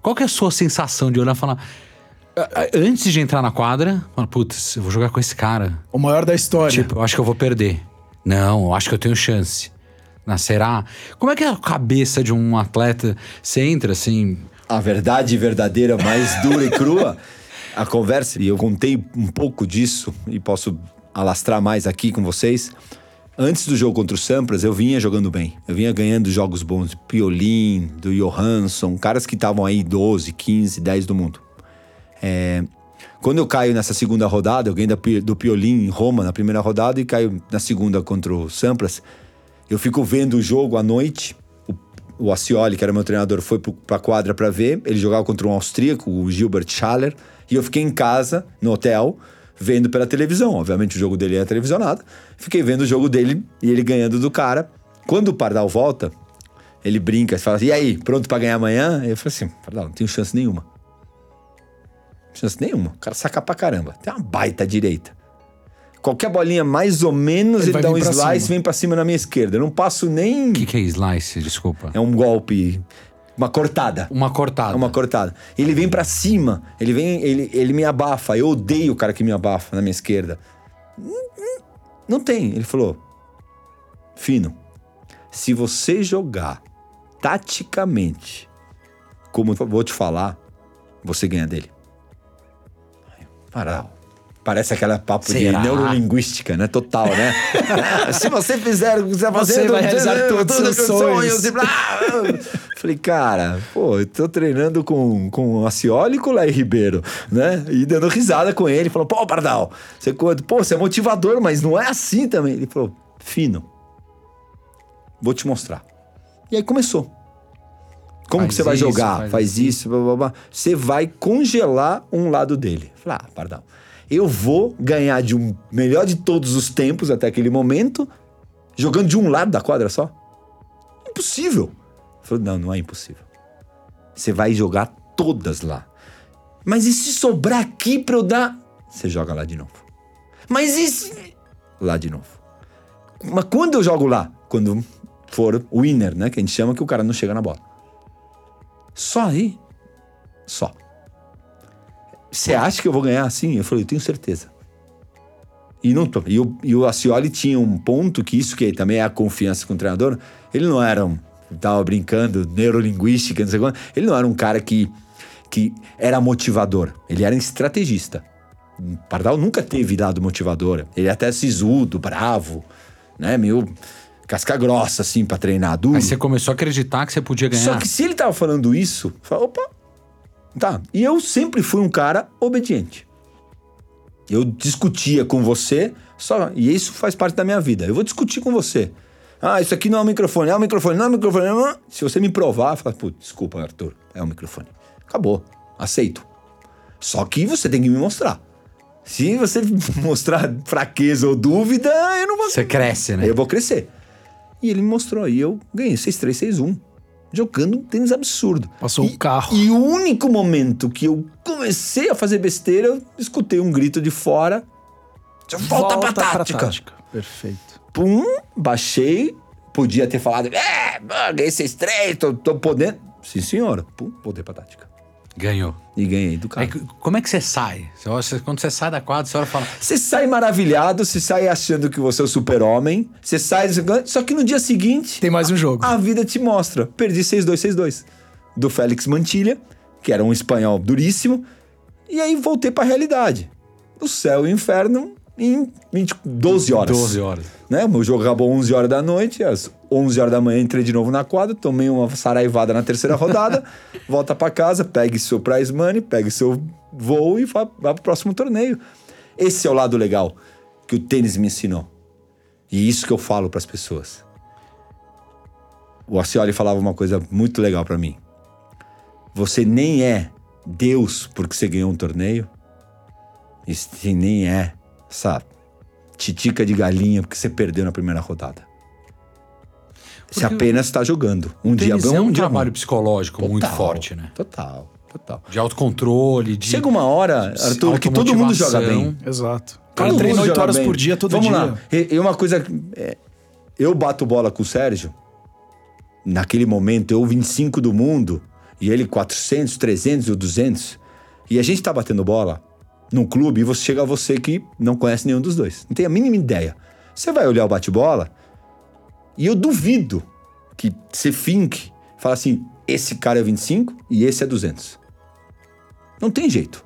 Qual que é a sua sensação de olhar e falar... "Ah, ah, Antes de entrar na quadra, fala, putz, eu vou jogar com esse cara. O maior da história. Tipo, eu acho que eu vou perder. Não, eu acho que eu tenho chance. Na será? Como é que é a cabeça de um atleta? Você entra assim. A verdade verdadeira, mais dura e crua. A conversa, e eu contei um pouco disso, e posso alastrar mais aqui com vocês. Antes do jogo contra o Sampras, eu vinha jogando bem. Eu vinha ganhando jogos bons do Piolin, do Johansson, caras que estavam aí 12, 15, 10 do mundo. É, quando eu caio nessa segunda rodada, eu Pi- do Piolin em Roma na primeira rodada e caio na segunda contra o Sampras. Eu fico vendo o jogo à noite. O, Ascioli, que era meu treinador, foi pro, pra quadra pra ver. Ele jogava contra um austríaco, o Gilbert Schaller. E eu fiquei em casa, no hotel, vendo pela televisão. Obviamente o jogo dele é televisionado. Fiquei vendo o jogo dele e ele ganhando do cara. Quando o Pardal volta, ele brinca, fala assim, e aí, pronto pra ganhar amanhã? Eu falei assim, Pardal, não tenho chance nenhuma. Chance nenhuma. O cara saca pra caramba. Tem uma baita direita. Qualquer bolinha mais ou menos, Ele ele, dá um slice cima. vem pra cima na minha esquerda. Eu não passo nem. O que, que é slice? Desculpa. É um golpe. Uma cortada. Uma cortada. É uma cortada. Ele vem pra cima. Ele vem. Ele, ele me abafa. Eu odeio o cara que me abafa na minha esquerda. Não tem. Ele falou. Fino. Se você jogar taticamente, como eu vou te falar, você ganha dele. Parar. Parece aquela papo Será? de neurolinguística, né? Total, né? Se você fizer o que você Você vai realizar todos os seus sonhos. e blá. Falei, cara, pô, eu tô treinando com, com o Acioli e com o Laí Ribeiro, né? E dando risada com ele. Falou, pô, Pardal, você, conta- pô, você é motivador, mas não é assim também. Ele falou, fino, vou te mostrar. E aí começou. Como Faz que você vai isso, jogar? faz Faz, isso, blá, blá, blá. Você vai congelar um lado dele. Falei, ah, Pardal, eu vou ganhar de um melhor de todos os tempos até aquele momento, jogando de um lado da quadra só? Impossível. Falei, não, não é impossível. Você vai jogar todas lá. Mas e se sobrar aqui pra eu dar? Você joga lá de novo. Mas e se... Lá de novo. Mas quando eu jogo lá? Quando for winner, né? Que a gente chama que o cara não chega na bola. Só aí. Só. Você acha que eu vou ganhar assim? Eu falei, eu tenho certeza. E, não tô, e, o, e o Ascioli tinha um ponto que isso que também é a confiança com o treinador. Ele não era um. Tava brincando, neurolinguística, não sei quanto. Ele não era um cara que, que era motivador. Ele era um estrategista. O Pardal nunca teve lado motivador. Ele é até sisudo, bravo, né? Meio casca grossa, assim, pra treinar, duro. Aí você começou a acreditar que você podia ganhar. Só que se ele tava falando isso, falei, opa, tá. E eu sempre fui um cara obediente. Eu discutia com você, só e isso faz parte da minha vida. Eu vou discutir com você. Ah, isso aqui não é um microfone, é um microfone, não é um microfone. Não é. Se você me provar, fala, putz, desculpa, Arthur, é um microfone. Acabou, aceito. Só que você tem que me mostrar. Se você mostrar fraqueza ou dúvida, eu não vou. Você cresce, né? Eu vou crescer. E ele me mostrou. E eu ganhei 6-3, 6-1. Jogando um tênis absurdo. Passou e, um carro. E o único momento que eu comecei a fazer besteira, eu escutei um grito de fora. Volta, pra, tática. Perfeito. Pum, baixei. Podia ter falado, é, ganhei 6-3, tô, tô podendo. Sim, senhora. Pum, voltei pra tática. Ganhou. E ganhei do É cara. que- como é que você sai? Você quando você sai da quadra, você olha e fala. Você sai maravilhado, você sai achando que você é o super-homem, você sai. Só que no dia seguinte, Tem mais um jogo. a vida te mostra. Perdi 6-2, 6-2. Do Félix Mantilha, que era um espanhol duríssimo. E aí voltei pra realidade. O céu e o inferno em 20, 12 horas. 12 horas. Né? O meu jogo acabou 11 horas da noite, às 11 horas da manhã entrei de novo na quadra, tomei uma saraivada na terceira rodada, volta pra casa, pegue seu prize money, pegue seu voo e vá, vá pro próximo torneio. Esse é o lado legal que o tênis me ensinou. E isso que eu falo pras pessoas. O Ascioli falava uma coisa muito legal pra mim. Você nem é Deus porque você ganhou um torneio. Você nem é, sabe? titica de galinha porque você perdeu na primeira rodada. Você Porque apenas está jogando. Um dia bom, é um, um dia trabalho ruim. psicológico muito Total, forte, né? Total, total. De autocontrole, de. Chega uma hora, Arthur, que todo mundo joga bem. Exato. O cara treina mundo 8 joga horas bem. por dia, todo Vamos dia. lá. E, e uma coisa... é, eu bato bola com o Sérgio, naquele momento, eu 25 do mundo, e ele 400, 300 ou 200. E a gente tá batendo bola num clube e você chega a você que não conhece nenhum dos dois. Não tem a mínima ideia. Você vai olhar o bate-bola e eu duvido que você finque, fala assim, esse cara é 25 e esse é 200. Não tem jeito.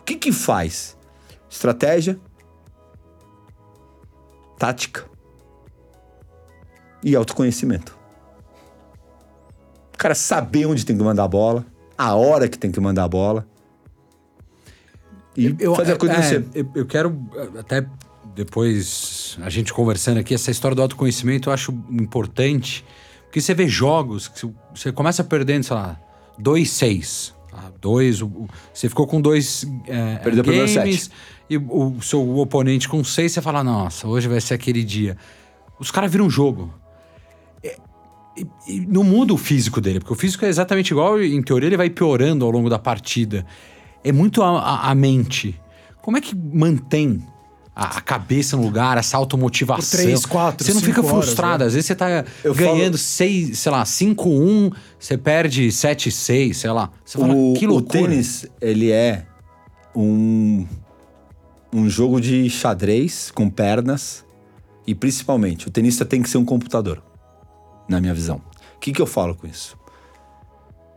O que que faz? Estratégia, tática e autoconhecimento. O cara saber onde tem que mandar a bola, a hora que tem que mandar a bola. E Eu, fazer a coisa é, acontecer. eu, quero até depois a gente conversando aqui essa história do autoconhecimento eu acho importante porque você vê jogos que você- começa perdendo sei lá 2-6 tá? dois o- o- você ficou com dois é, Perdeu o primeiro games set. e o, o seu oponente com seis você fala nossa hoje vai ser aquele dia os caras viram um jogo É, e, e não muda o físico dele, porque o físico é exatamente igual, e em teoria ele vai piorando ao longo da partida. É muito a, a- a mente. Como é que mantém a, a cabeça no lugar, essa automotivação? Por três, quatro, Você não fica cinco horas, frustrado. né? Às vezes você tá Eu ganhando falo- seis, sei lá, 5-1, você perde 7-6, sei lá. Você fala, o, que o loucura. tênis, ele é um, um jogo de xadrez com pernas e principalmente o tenista tem que ser um computador, na minha visão. O que, que eu falo com isso?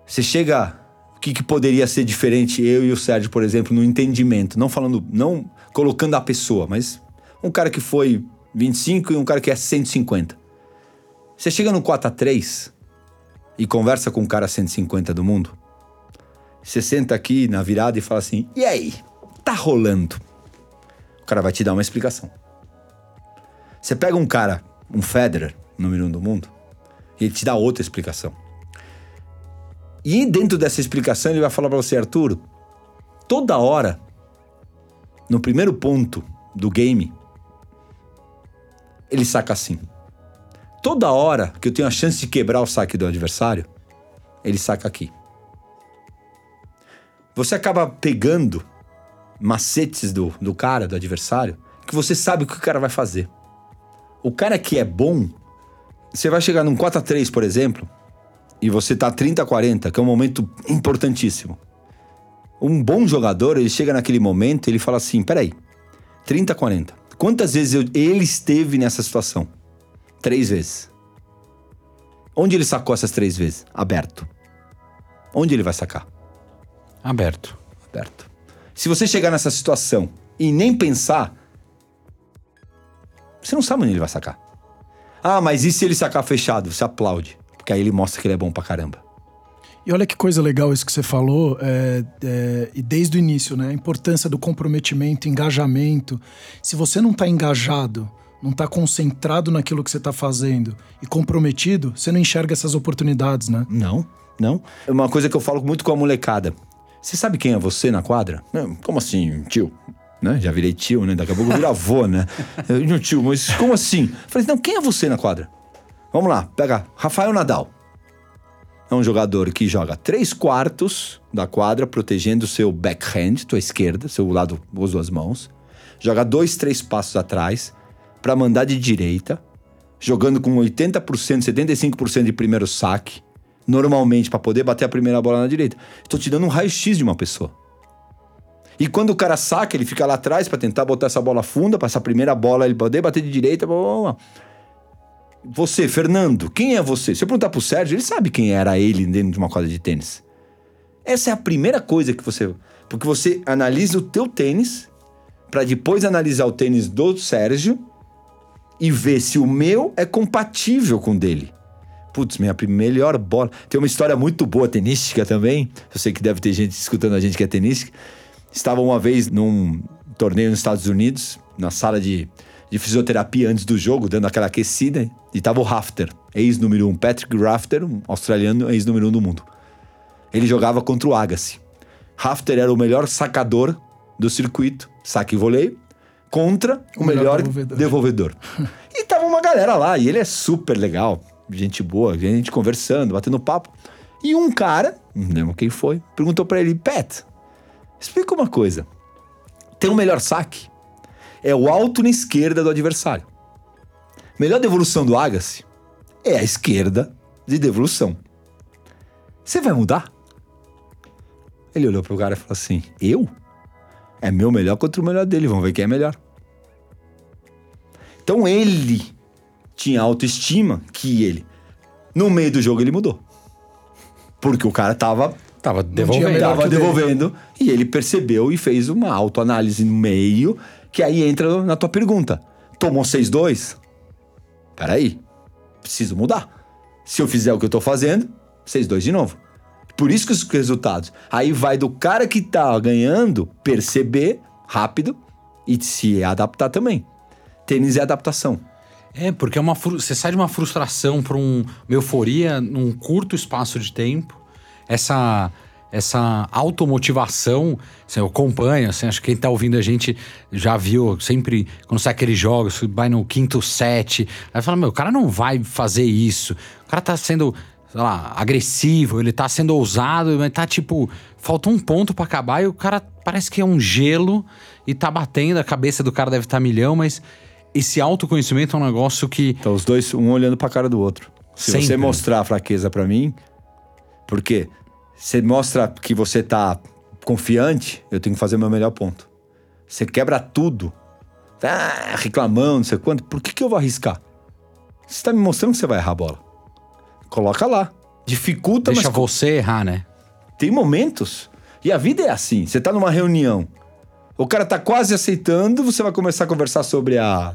Você chega. O que, que poderia ser diferente eu e o Sérgio, por exemplo, no entendimento? Não falando, não colocando a pessoa, mas um cara que foi 25 e um cara que é 150. Você chega no 4 a 3 e conversa com um cara 150 do mundo, você senta aqui na virada e fala assim: e aí? Tá rolando? O cara vai te dar uma explicação. Você pega um cara, um Federer, número um do mundo, e ele te dá outra explicação. E dentro dessa explicação ele vai falar pra você, Arturo, toda hora, no primeiro ponto do game, ele saca assim. Toda hora que eu tenho a chance de quebrar o saque do adversário, ele saca aqui. Você acaba pegando macetes do, do cara, do adversário, que você sabe o que o cara vai fazer. O cara que é bom, você vai chegar num 4 a 3 por exemplo, e você tá 30 a 40, que é um momento importantíssimo. Um bom jogador, ele chega naquele momento e ele fala assim: peraí, 30 a 40. Quantas vezes eu- ele esteve nessa situação? Três vezes. Onde ele sacou essas três vezes? Aberto. Onde ele vai sacar? Aberto. Aberto. Se você chegar nessa situação e nem pensar, você não sabe onde ele vai sacar. Ah, mas e se ele sacar fechado? Você aplaude. Porque aí ele mostra que ele é bom pra caramba. E olha que coisa legal isso que você falou, é, é, e desde o início, né? A importância do comprometimento, engajamento. Se você não tá engajado, não tá concentrado naquilo que você tá fazendo e comprometido, você não enxerga essas oportunidades, né? Não, não. É uma coisa que eu falo muito com a molecada. Você sabe quem é você na quadra? Não, como assim, tio? Né? Já virei tio, né? Daqui a pouco eu viro avô, né? Eu, "Não, tio, mas como assim? Eu falei, não, quem é você na quadra? Vamos lá, pega Rafael Nadal. É um jogador que joga três quartos da quadra, protegendo seu backhand, tua esquerda, seu lado, as duas mãos. Joga dois, três passos atrás para mandar de direita, jogando com 80%, 75% de primeiro saque, normalmente, para poder bater a primeira bola na direita. Estou te dando um raio-x de uma pessoa. E quando o cara saca, ele fica lá atrás para tentar botar essa bola funda, para essa primeira bola ele poder bater de direita. Blá, blá, blá. Você, Fernando, quem é você? Se eu perguntar pro Sérgio, ele sabe quem era ele dentro de uma quadra de tênis. Essa é a primeira coisa que você. Porque você analisa o teu tênis, para depois analisar o tênis do Sérgio e ver se o meu é compatível com o dele. Putz, minha melhor bola. Tem uma história muito boa tenística também. Eu sei que deve ter gente escutando a gente que é tenística. Estava uma vez num torneio nos Estados Unidos, na sala de, de fisioterapia antes do jogo, dando aquela aquecida, e estava o Rafter, ex-número um, Patrick Rafter, um australiano, ex-número um do mundo. Ele jogava contra o Agassi. Rafter era o melhor sacador do circuito, saque e voleio, contra o, O melhor melhor, devolvedor. devolvedor. e tava uma galera lá, e ele é super legal, gente boa, gente conversando, batendo papo. E um cara, não lembro quem foi, perguntou pra ele: Pat, explica uma coisa. Tem o melhor saque? É o alto na esquerda do adversário. Melhor devolução do Agassi é a esquerda de devolução. Você vai mudar? Ele olhou pro cara e falou assim: Eu? É meu melhor contra o melhor dele, vamos ver quem é melhor. Então ele tinha autoestima que ele, no meio do jogo, ele mudou. Porque o cara tava, Tava devolvendo. tava devolvendo e ele percebeu e fez uma autoanálise no meio, que aí entra na tua pergunta. Tomou 6-2? Peraí, preciso mudar. Se eu fizer o que eu tô fazendo, 6-2 de novo. Por isso que os resultados. Aí vai do cara que tá ganhando perceber rápido e se adaptar também. Tênis é adaptação. É, porque é uma você sai de uma frustração para um, uma euforia num curto espaço de tempo. Essa essa automotivação, assim, eu acompanho, assim, acho que quem tá ouvindo a gente já viu sempre quando sai aqueles jogos, vai no quinto set, aí fala, meu, o cara não vai fazer isso. O cara tá sendo, sei lá, agressivo, ele tá sendo ousado, mas tá tipo, falta um ponto para acabar e o cara parece que é um gelo e tá batendo, a cabeça do cara deve estar milhão, mas esse autoconhecimento é um negócio que Então, os dois, um olhando pra cara do outro. Se você Sempre. mostrar a fraqueza pra mim, porque você mostra que você tá confiante, eu tenho que fazer o meu melhor ponto. Você quebra tudo, tá reclamando, não sei quanto, por que, que eu vou arriscar? Você tá me mostrando que você vai errar a bola. Coloca lá. Dificulta, deixa mas você errar, né? tem momentos. E a vida é assim. Você tá numa reunião, o cara tá quase aceitando, você vai começar a conversar sobre a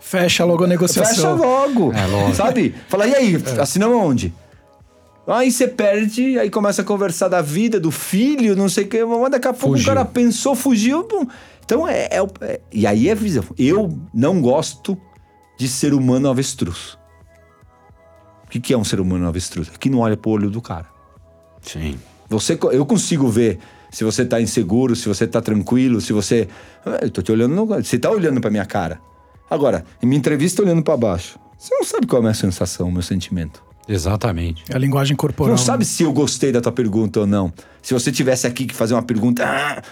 Fecha logo a negociação. Fecha logo. É, lógico. Sabe? Fala, e aí, assinamos onde? Aí você perde, aí começa a conversar da vida, do filho, não sei o que. Mas daqui a pouco Fugiu. o cara pensou, fugiu. Então é, é o- é- E aí é visão. Eu não gosto de ser humano avestruz. O que, que é um ser humano avestruz? É que não olha pro olho do cara. Sim. Você, eu consigo ver se você tá inseguro, se você tá tranquilo, se você. Ah, Eu tô te olhando. no- Você tá olhando pra minha cara. Agora, em minha entrevista olhando pra baixo. Você não sabe qual é a minha sensação, o meu sentimento. Exatamente. É a linguagem corporal. não sabe se eu gostei da tua pergunta ou não. Se você tivesse aqui que fazer uma pergunta. ah,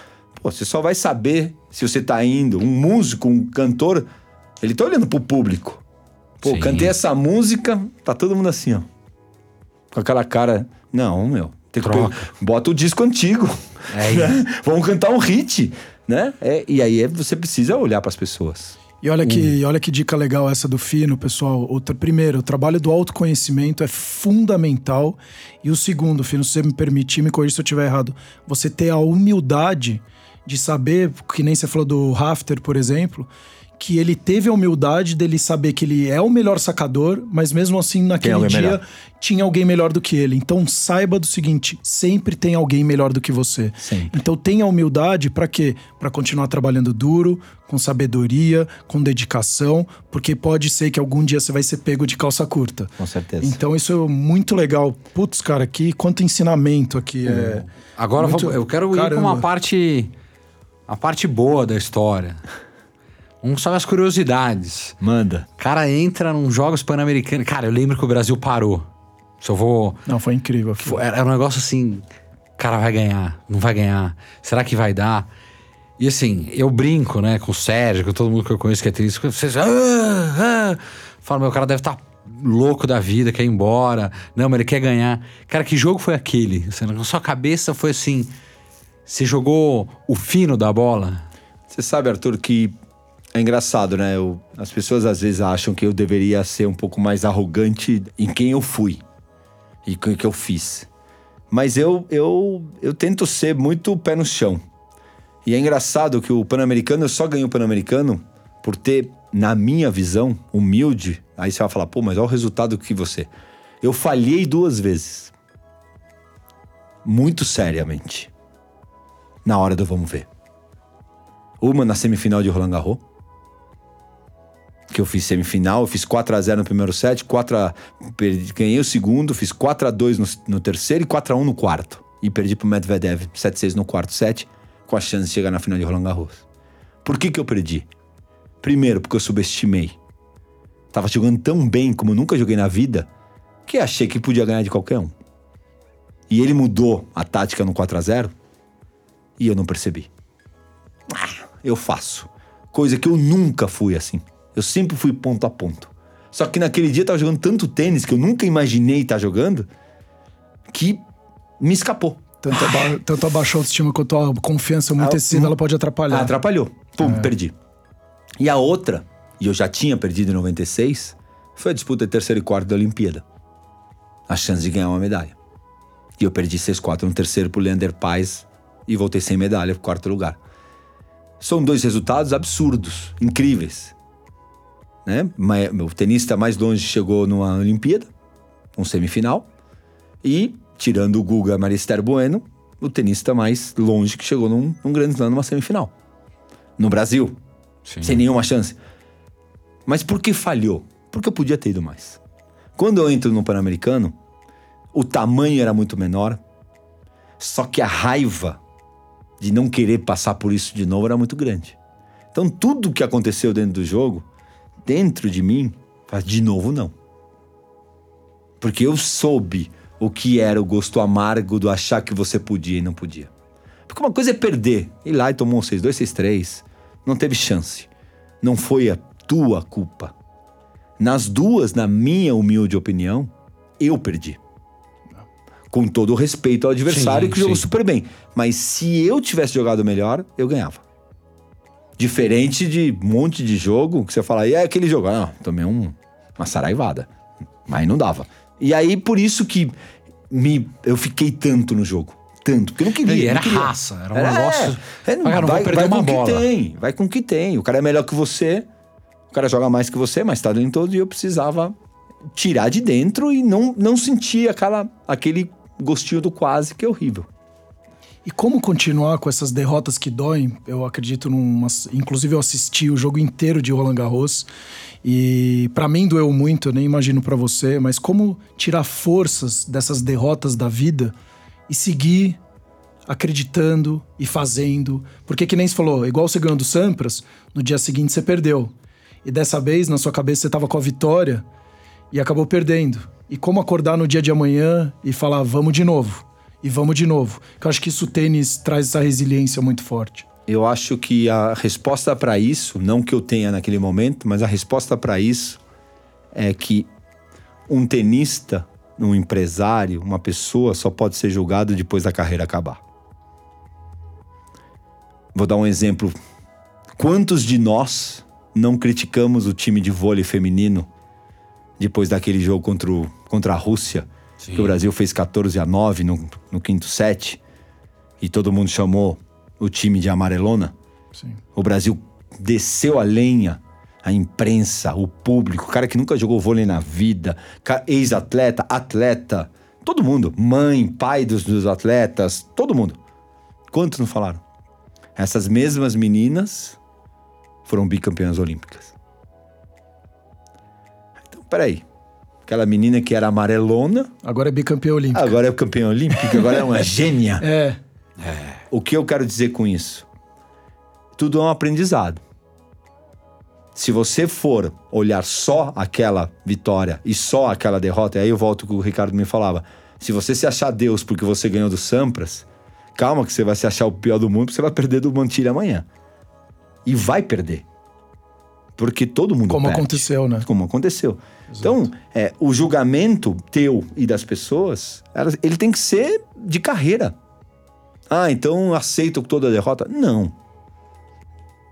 pô, você só vai saber se você tá indo. Um músico, um cantor, ele tá olhando pro público. Pô, Sim. cantei essa música, tá todo mundo assim, ó. Com aquela cara. Não, meu. Tem que Troca. Bota o disco antigo. É né? Vamos cantar um hit, né? É, e aí é- você precisa olhar pras pessoas. E olha que, olha que dica legal essa do Fino, pessoal. O, tra- primeiro, o trabalho do autoconhecimento é fundamental. E o segundo, Fino, se você me permitir, me corrija se eu estiver errado, você ter a humildade de saber, que nem você falou do Rafter, por exemplo, que ele teve a humildade dele saber que ele é o melhor sacador, mas mesmo assim, naquele dia, melhor. tinha alguém melhor do que ele. Então saiba do seguinte: sempre tem alguém melhor do que você. Sempre. Então tenha humildade para quê? Para continuar trabalhando duro, com sabedoria, com dedicação, porque pode ser que algum dia você vai ser pego de calça curta. Com certeza. Então isso é muito legal. Putz, cara, aqui quanto ensinamento aqui é. Agora Muito- vamos- eu quero ir Caramba. com uma parte. A parte boa da história. Vamos saber as curiosidades. Manda. O cara entra num Jogos Pan-Americanos. Cara, eu lembro que o Brasil parou. Se eu vou. Não, foi incrível. aqui. Era um negócio assim. Cara, vai ganhar, não vai ganhar. Será que vai dar? E assim, eu brinco, né, com o Sérgio, com todo mundo que eu conheço que é triste. Vocês. Ah, ah. Fala, meu, o cara deve estar louco da vida, quer ir embora. Não, mas ele quer ganhar. Cara, que jogo foi aquele? Na sua cabeça foi assim. Você jogou o fino da bola? Você sabe, Arthur, que é engraçado, né? Eu, as pessoas às vezes acham que eu deveria ser um pouco mais arrogante em quem eu fui e o que eu fiz. Mas eu, eu, eu tento ser muito pé no chão. E é engraçado que o Pan-Americano, eu só ganhei o Pan-Americano por ter, na minha visão, humilde. Aí você vai falar, pô, mas olha o resultado que você. Eu falhei duas vezes. Muito seriamente. Na hora do vamos ver. Uma na semifinal de Roland Garros. Que eu fiz semifinal, eu fiz 4 a 0 no primeiro set, 4 a, perdi, ganhei o segundo, fiz 4 a 2 no, no terceiro e 4 a 1 no quarto. E perdi pro Medvedev 7 a 6 no quarto set, com a chance de chegar na final de Roland Garros. Por que que eu perdi? Primeiro, porque eu subestimei. Tava jogando tão bem como nunca joguei na vida, que achei que podia ganhar de qualquer um. E ele mudou a tática no 4 a 0 e eu não percebi. Ah, eu faço. Coisa que eu nunca fui assim. Eu sempre fui ponto a ponto. Só que naquele dia eu tava jogando tanto tênis que eu nunca imaginei estar jogando que me escapou. Tanto, aba tanto abaixou a autoestima quanto a confiança muito excessiva, ela pode atrapalhar. Atrapalhou. Pum, perdi. E a outra, e eu já tinha perdido em 96, foi a disputa de terceiro e quarto da Olimpíada. A chance de ganhar uma medalha. E eu perdi 6-4 no terceiro pro Leander Paes e voltei sem medalha pro quarto lugar. São dois resultados absurdos, incríveis. Né? O tenista mais longe chegou numa Olimpíada, um semifinal. E, tirando o Guga Marister Bueno, o tenista mais longe que chegou num, num Grand Slam numa semifinal. No Brasil, Sim. sem nenhuma chance. Mas por que falhou? Porque eu podia ter ido mais. Quando eu entro no Pan-Americano, o tamanho era muito menor, só que a raiva de não querer passar por isso de novo era muito grande. Então tudo que aconteceu dentro do jogo, dentro de mim, faz de novo não. Porque eu soube o que era o gosto amargo do achar que você podia e não podia. Porque uma coisa é perder. Ir lá e tomou um 6-2, 6-3. Não teve chance. Não foi a tua culpa. Nas duas, na minha humilde opinião, eu perdi. Com todo o respeito ao adversário Sim, que jogou sim. super bem. Mas se eu tivesse jogado melhor, eu ganhava. Diferente de um monte de jogo que você fala, e é aquele jogo? Ah, tomei um, uma saraivada. Mas não dava. E aí, por isso que me, eu fiquei tanto no jogo. Tanto. Porque eu não queria. E não era queria. raça, era um negócio- É, cara, não vai, vai com o que tem. Vai com o que tem. O cara é melhor que você. O cara joga mais que você, mas tá dentro todo. E eu precisava tirar de dentro e não, não sentir aquela, aquele gostinho do quase que é horrível. E como continuar com essas derrotas que doem? Eu acredito numa. Inclusive, eu assisti o jogo inteiro de Roland Garros e pra mim doeu muito, eu nem imagino pra você, mas como tirar forças dessas derrotas da vida e seguir acreditando e fazendo? Porque, que nem você falou, igual você ganhou do Sampras, no dia seguinte você perdeu. E dessa vez, na sua cabeça, você tava com a vitória e acabou perdendo. E como acordar no dia de amanhã e falar, vamos de novo, e vamos de novo. Que eu acho que isso o tênis traz essa resiliência muito forte. Eu acho que a resposta para isso, não que eu tenha naquele momento, mas a resposta para isso é que um tenista, um empresário, uma pessoa só pode ser julgado depois da carreira acabar. Vou dar um exemplo. Quantos de nós não criticamos o time de vôlei feminino depois daquele jogo contra, o- contra a Rússia? Sim. Que o Brasil fez 14 a 9 no, no quinto set e todo mundo chamou o time de amarelona? Sim. O Brasil desceu a lenha, a imprensa, o público, o cara que nunca jogou vôlei na vida, ex-atleta, atleta, todo mundo, mãe, pai dos, dos atletas, todo mundo. Quantos não falaram? Essas mesmas meninas foram bicampeãs olímpicas. Então, peraí. Aquela menina que era amarelona, Agora é bicampeão olímpico. agora é campeã olímpica, agora é uma gênia. É, O que eu quero dizer com isso? Tudo é um aprendizado. Se você for olhar só aquela vitória e só aquela derrota, aí eu volto com o que o Ricardo me falava. Se você se achar Deus porque você ganhou do Sampras, calma que você vai se achar o pior do mundo, porque você vai perder do Mantilha amanhã. E vai perder. Porque todo mundo Como perde. aconteceu, né? Como aconteceu. Então, é, o julgamento teu e das pessoas, ele tem que ser de carreira. Ah, então aceito toda a derrota? Não.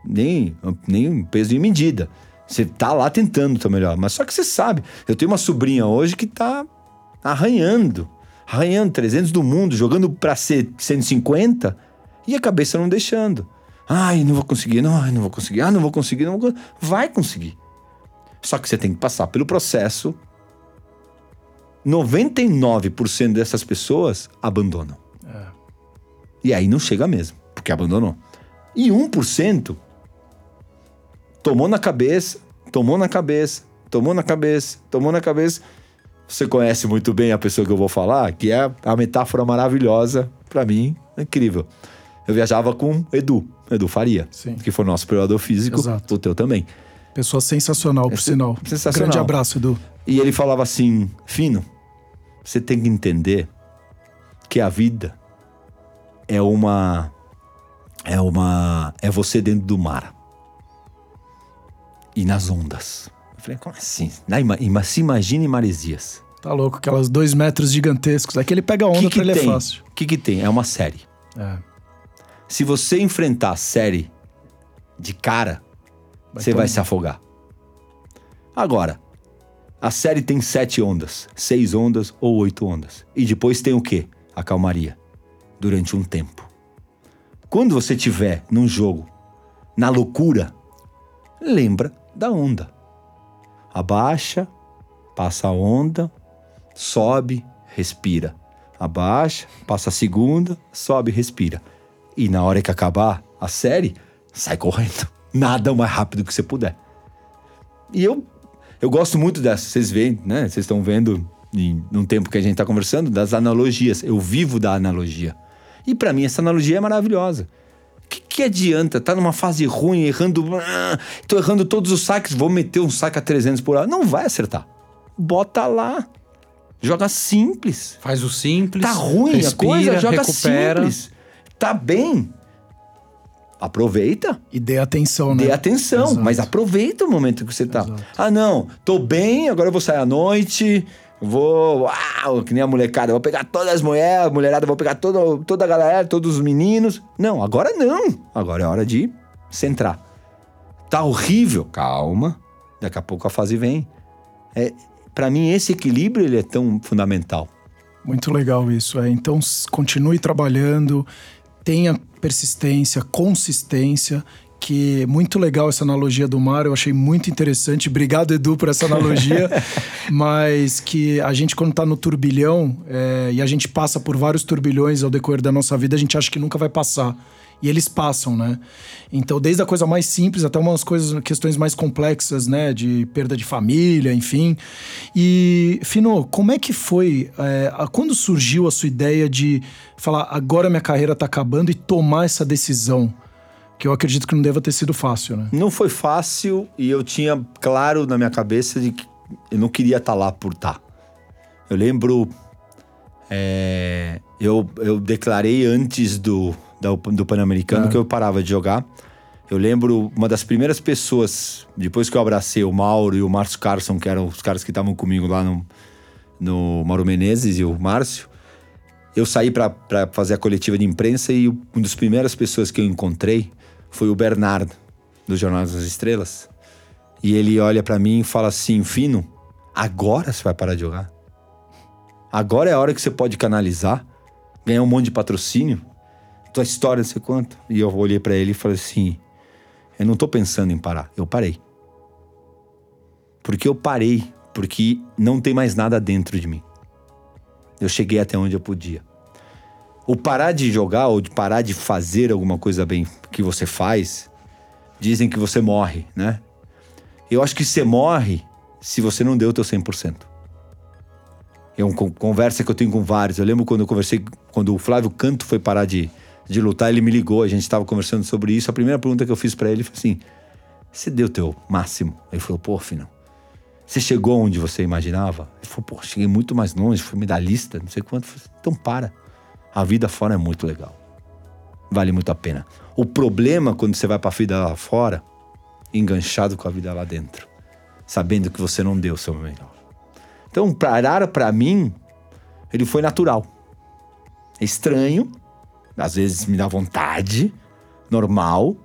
Nem, nem peso de medida. Você tá lá tentando o melhor. Mas só que você sabe. Eu tenho uma sobrinha hoje que tá arranhando. Arranhando 300 do mundo, jogando pra ser 150 e a cabeça não deixando. Ai, não vou conseguir, não, ai, não vou conseguir, ah, não vou conseguir, não vou conseguir. Vai conseguir. Só que você tem que passar pelo processo. 99% dessas pessoas abandonam. E aí não chega mesmo, porque abandonou. E 1% tomou na cabeça, tomou na cabeça, tomou na cabeça, tomou na cabeça. Você conhece muito bem a pessoa que eu vou falar, que é a metáfora maravilhosa, pra mim, incrível. Eu viajava com Edu, Edu Faria, Sim. que foi nosso preparador físico, Exato. o teu também. Pessoa sensacional, por sinal. É sensacional. Grande abraço, Edu. E ele falava assim: Fino, você tem que entender que a vida é uma. É uma. É você dentro do mar. E nas ondas. Eu falei, como assim? Na, ima, se imagine maresias. Tá louco, aquelas dois metros gigantescos. Aqui ele pega onda que, pra que ele tem? é fácil. O que, que tem? É uma série. É. Se você enfrentar a série de cara, Vai você vai se afogar. Agora, a série tem sete ondas, seis ondas ou oito ondas. E depois tem o quê? A calmaria. Durante um tempo. Quando você tiver num jogo, na loucura, lembra da onda. Abaixa, passa a onda, sobe, respira. Abaixa, passa a segunda, sobe, respira. E na hora que acabar a série, sai correndo. Nada mais rápido que você puder. E eu, eu gosto muito dessa. Vocês veem, né? Vocês estão vendo em num tempo que a gente está conversando das analogias. Eu vivo da analogia. E para mim essa analogia é maravilhosa. O que, que adianta? Tá numa fase ruim, errando. Tô errando todos os saques, vou meter um saque a 300 por hora. Não vai acertar. Bota lá. Joga simples. Faz o simples. Tá ruim respira, a coisa, joga recupera. simples. Tá bem. Aproveita. E dê atenção, né? Dê atenção, Exato. mas aproveita o momento que você tá. Exato. Ah, não, tô bem, agora eu vou sair à noite, vou. Uau, que nem a molecada, vou pegar todas as mulheres, a mulherada, vou pegar toda, toda a galera, todos os meninos. Não, agora não. Agora é hora de centrar. Tá horrível, calma. Daqui a pouco a fase vem. É, para mim, esse equilíbrio ele é tão fundamental. Muito legal isso. É. Então, continue trabalhando, tenha persistência, consistência. Que é muito legal essa analogia do mar, eu achei muito interessante. Obrigado, Edu, por essa analogia. Mas que a gente, quando tá no turbilhão, é, e a gente passa por vários turbilhões ao decorrer da nossa vida, a gente acha que nunca vai passar. E eles passam, né? Então, desde a coisa mais simples até umas coisas, questões mais complexas, né? De perda de família, enfim. E, Fino, como é que foi? é, quando surgiu a sua ideia de falar, agora minha carreira tá acabando e tomar essa decisão? Que eu acredito que não deva ter sido fácil, né? Não foi fácil e eu tinha claro na minha cabeça de que eu não queria estar lá por estar. Eu lembro. é, eu, eu declarei antes do, da- do Pan-Americano Ah. que eu parava de jogar. Eu lembro uma das primeiras pessoas, depois que eu abracei o Mauro e o Márcio Carson, que eram os caras que estavam comigo lá no, no Mauro Menezes e o Márcio. Eu saí para fazer a coletiva de imprensa e uma das primeiras pessoas que eu encontrei foi o Bernardo, do Jornal das Estrelas. E ele olha para mim e fala assim: Fino, agora você vai parar de jogar? Agora é a hora que você pode canalizar, ganhar um monte de patrocínio, tua história, não sei quanto. E eu olhei para ele e falei assim: Eu não tô pensando em parar, eu parei. Porque eu parei, porque não tem mais nada dentro de mim. Eu cheguei até onde eu podia. O parar de jogar ou de parar de fazer alguma coisa bem que você faz, dizem que você morre, né? Eu acho que você morre se você não deu o teu 100%. É uma con- conversa que eu tenho com vários. Eu lembro quando eu conversei, quando o Flávio Canto foi parar de, de lutar, ele me ligou, a gente estava conversando sobre isso. A primeira pergunta que eu fiz para ele foi assim: Você deu o teu máximo? Ele falou: Pô, Finão, você chegou onde você imaginava? Ele falou: Pô, cheguei muito mais longe, fui medalhista, não sei quanto. Falei, então para. A vida fora é muito legal. Vale muito a pena. O problema quando você vai pra vida lá fora enganchado com a vida lá dentro, sabendo que você não deu o seu melhor. Então, parar para mim, ele foi natural. É estranho, às vezes me dá vontade, normal,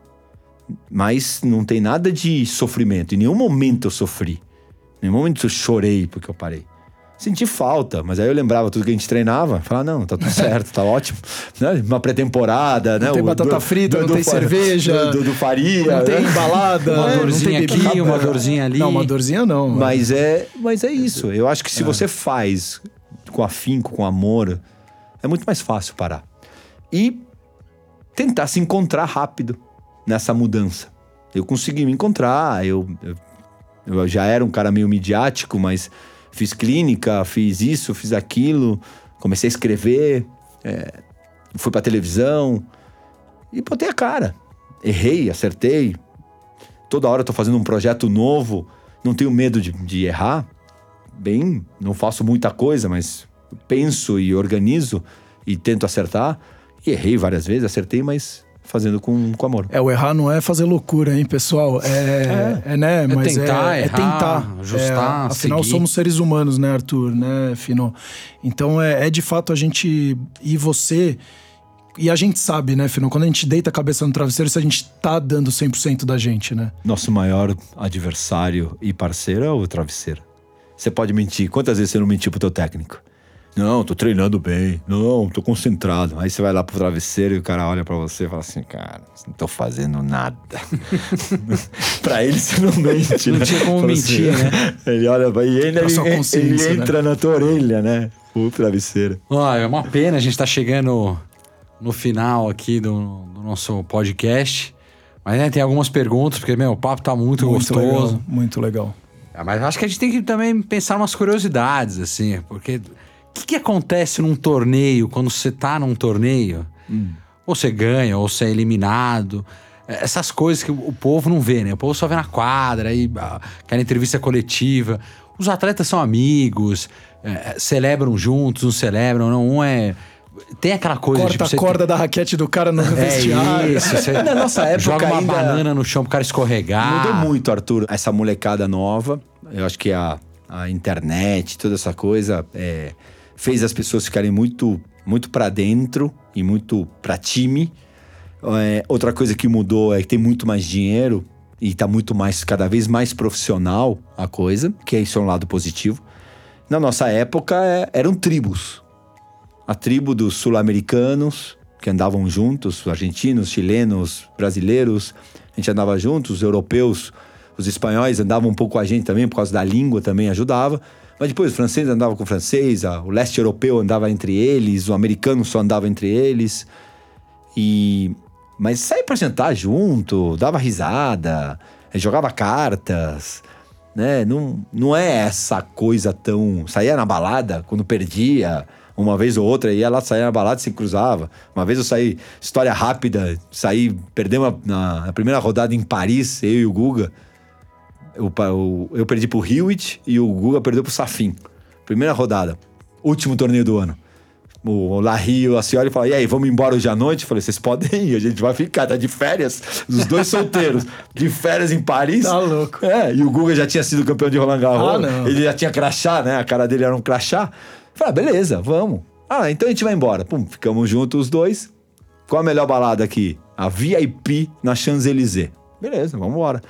mas não tem nada de sofrimento. Em nenhum momento eu sofri. Em nenhum momento eu chorei porque eu parei. Senti falta, mas aí eu lembrava tudo que a gente treinava. Falava, não, tá tudo certo, tá ótimo. Né? Uma pré-temporada, né? Não tem O batata do- frita, do- não do tem cerveja. Do, Faria. Não tem né? embalada, Uma né? dorzinha não tem aqui, bebida. uma dorzinha ali. Não, uma dorzinha não. Mas é, mas é isso. Eu acho que se você faz com afinco, com amor, é muito mais fácil parar. E tentar se encontrar rápido nessa mudança. Eu consegui me encontrar, eu, eu, eu já era um cara meio midiático, mas fiz clínica, fiz isso, fiz aquilo, comecei a escrever, é, fui pra televisão e botei a cara. Errei, acertei. Toda hora eu tô fazendo um projeto novo, não tenho medo de, de errar. Bem, não faço muita coisa, mas penso e organizo e tento acertar. E errei várias vezes, acertei, mas fazendo com, com amor. É, o errar não é fazer loucura, hein, pessoal? É, é, né? Mas tentar, é, é errar, tentar. ajustar, É, afinal, seguir. somos seres humanos, né, Arthur? Né, Fino? Então, é, é de fato a gente... E você... E a gente sabe, né, Fino? Quando a gente deita a cabeça no travesseiro, se a gente tá dando 100% da gente, né? Nosso maior adversário e parceiro é o travesseiro. Você pode mentir. Quantas vezes você não mentiu pro teu técnico? Não, tô treinando bem. Não, tô concentrado. Aí você vai lá pro travesseiro e o cara olha pra você e fala assim, cara, não tô fazendo nada. pra ele você não mente, Não né? tinha como Fala mentir, né? Ele olha pra e sua ele, consciência, ele né? entra na tua orelha, né? O travesseiro. Ó, é uma pena, a gente tá chegando no final aqui do, do nosso podcast. Mas né, tem algumas perguntas, porque, meu, o papo tá muito, gostoso. legal. Muito legal. Ah, mas acho que a gente tem que também pensar umas curiosidades, assim, porque que, que acontece num torneio, quando você tá num torneio? Ou você ganha, ou você é eliminado. É, Essas coisas que o povo não vê, né? O povo só vê na quadra, aí, ah, aquela entrevista coletiva. Os atletas são amigos, é, celebram juntos, não celebram, não. Um é. Tem aquela coisa Corta tipo, a corda da raquete do cara no É vestiário. isso. Você Na nossa época joga uma ainda- banana no chão pro cara escorregar. Mudou muito, Arthur. Essa molecada nova, eu acho que a, a internet, toda essa coisa, é, fez as pessoas ficarem muito, muito para dentro e muito para time. É, outra coisa que mudou é que tem muito mais dinheiro e tá muito mais, cada vez mais profissional a coisa, que isso é um lado positivo. Na nossa época é, eram tribos. A tribo dos sul-americanos, que andavam juntos, argentinos, chilenos, brasileiros, a gente andava juntos, os europeus, os espanhóis andavam um pouco com a gente também, por causa da língua também ajudava. Mas depois os franceses andavam com o francês, o leste europeu andava entre eles, o americano só andava entre eles. E mas saía pra jantar junto, dava risada, eh, jogava cartas, né? Não, não é essa coisa tão. Saía na balada quando perdia, uma vez ou outra, ia lá, saía na balada e se cruzava. Uma vez eu saí, história rápida, saí, perdemos na, na primeira rodada em Paris, eu e o Guga. Eu, pa- eu, perdi pro Hewitt e o Guga perdeu pro Safin. Primeira rodada. Último torneio do ano. O Larry e a senhora falaram, e aí, vamos embora hoje à noite? Eu falei, vocês podem ir, a gente vai ficar, tá de férias. Os dois solteiros, de férias em Paris. Tá louco. É, e o Guga já tinha sido campeão de Roland Garros. Ah. Ele já tinha crachá, né? A cara dele era um crachá. Eu Falei, ah, beleza, vamos. Ah, então a gente vai embora. Pum, ficamos juntos os dois. Qual a melhor balada aqui? A VIP na Champs-Élysées. Beleza, vamos embora.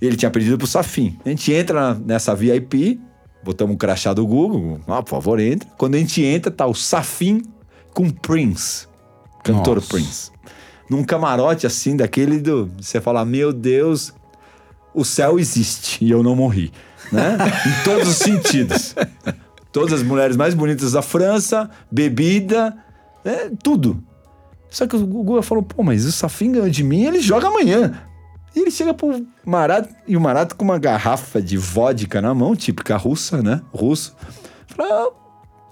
Ele tinha pedido pro Safin. A gente entra nessa VIP, botamos o crachá do Google. Ah, por favor, entra. Quando a gente entra, tá o Safin com Prince. Cantor Nossa. Prince. Num camarote assim, daquele do. Você fala, meu Deus, o céu existe e eu não morri. Né? em todos os sentidos. Todas as mulheres mais bonitas da França, bebida, é, tudo. Só que o Guga falou, pô, mas o Safin ganhou de mim, ele joga amanhã. E ele chega pro Marat, e o Marat com uma garrafa de vodka na mão, típica russa, né? Russo. Fala,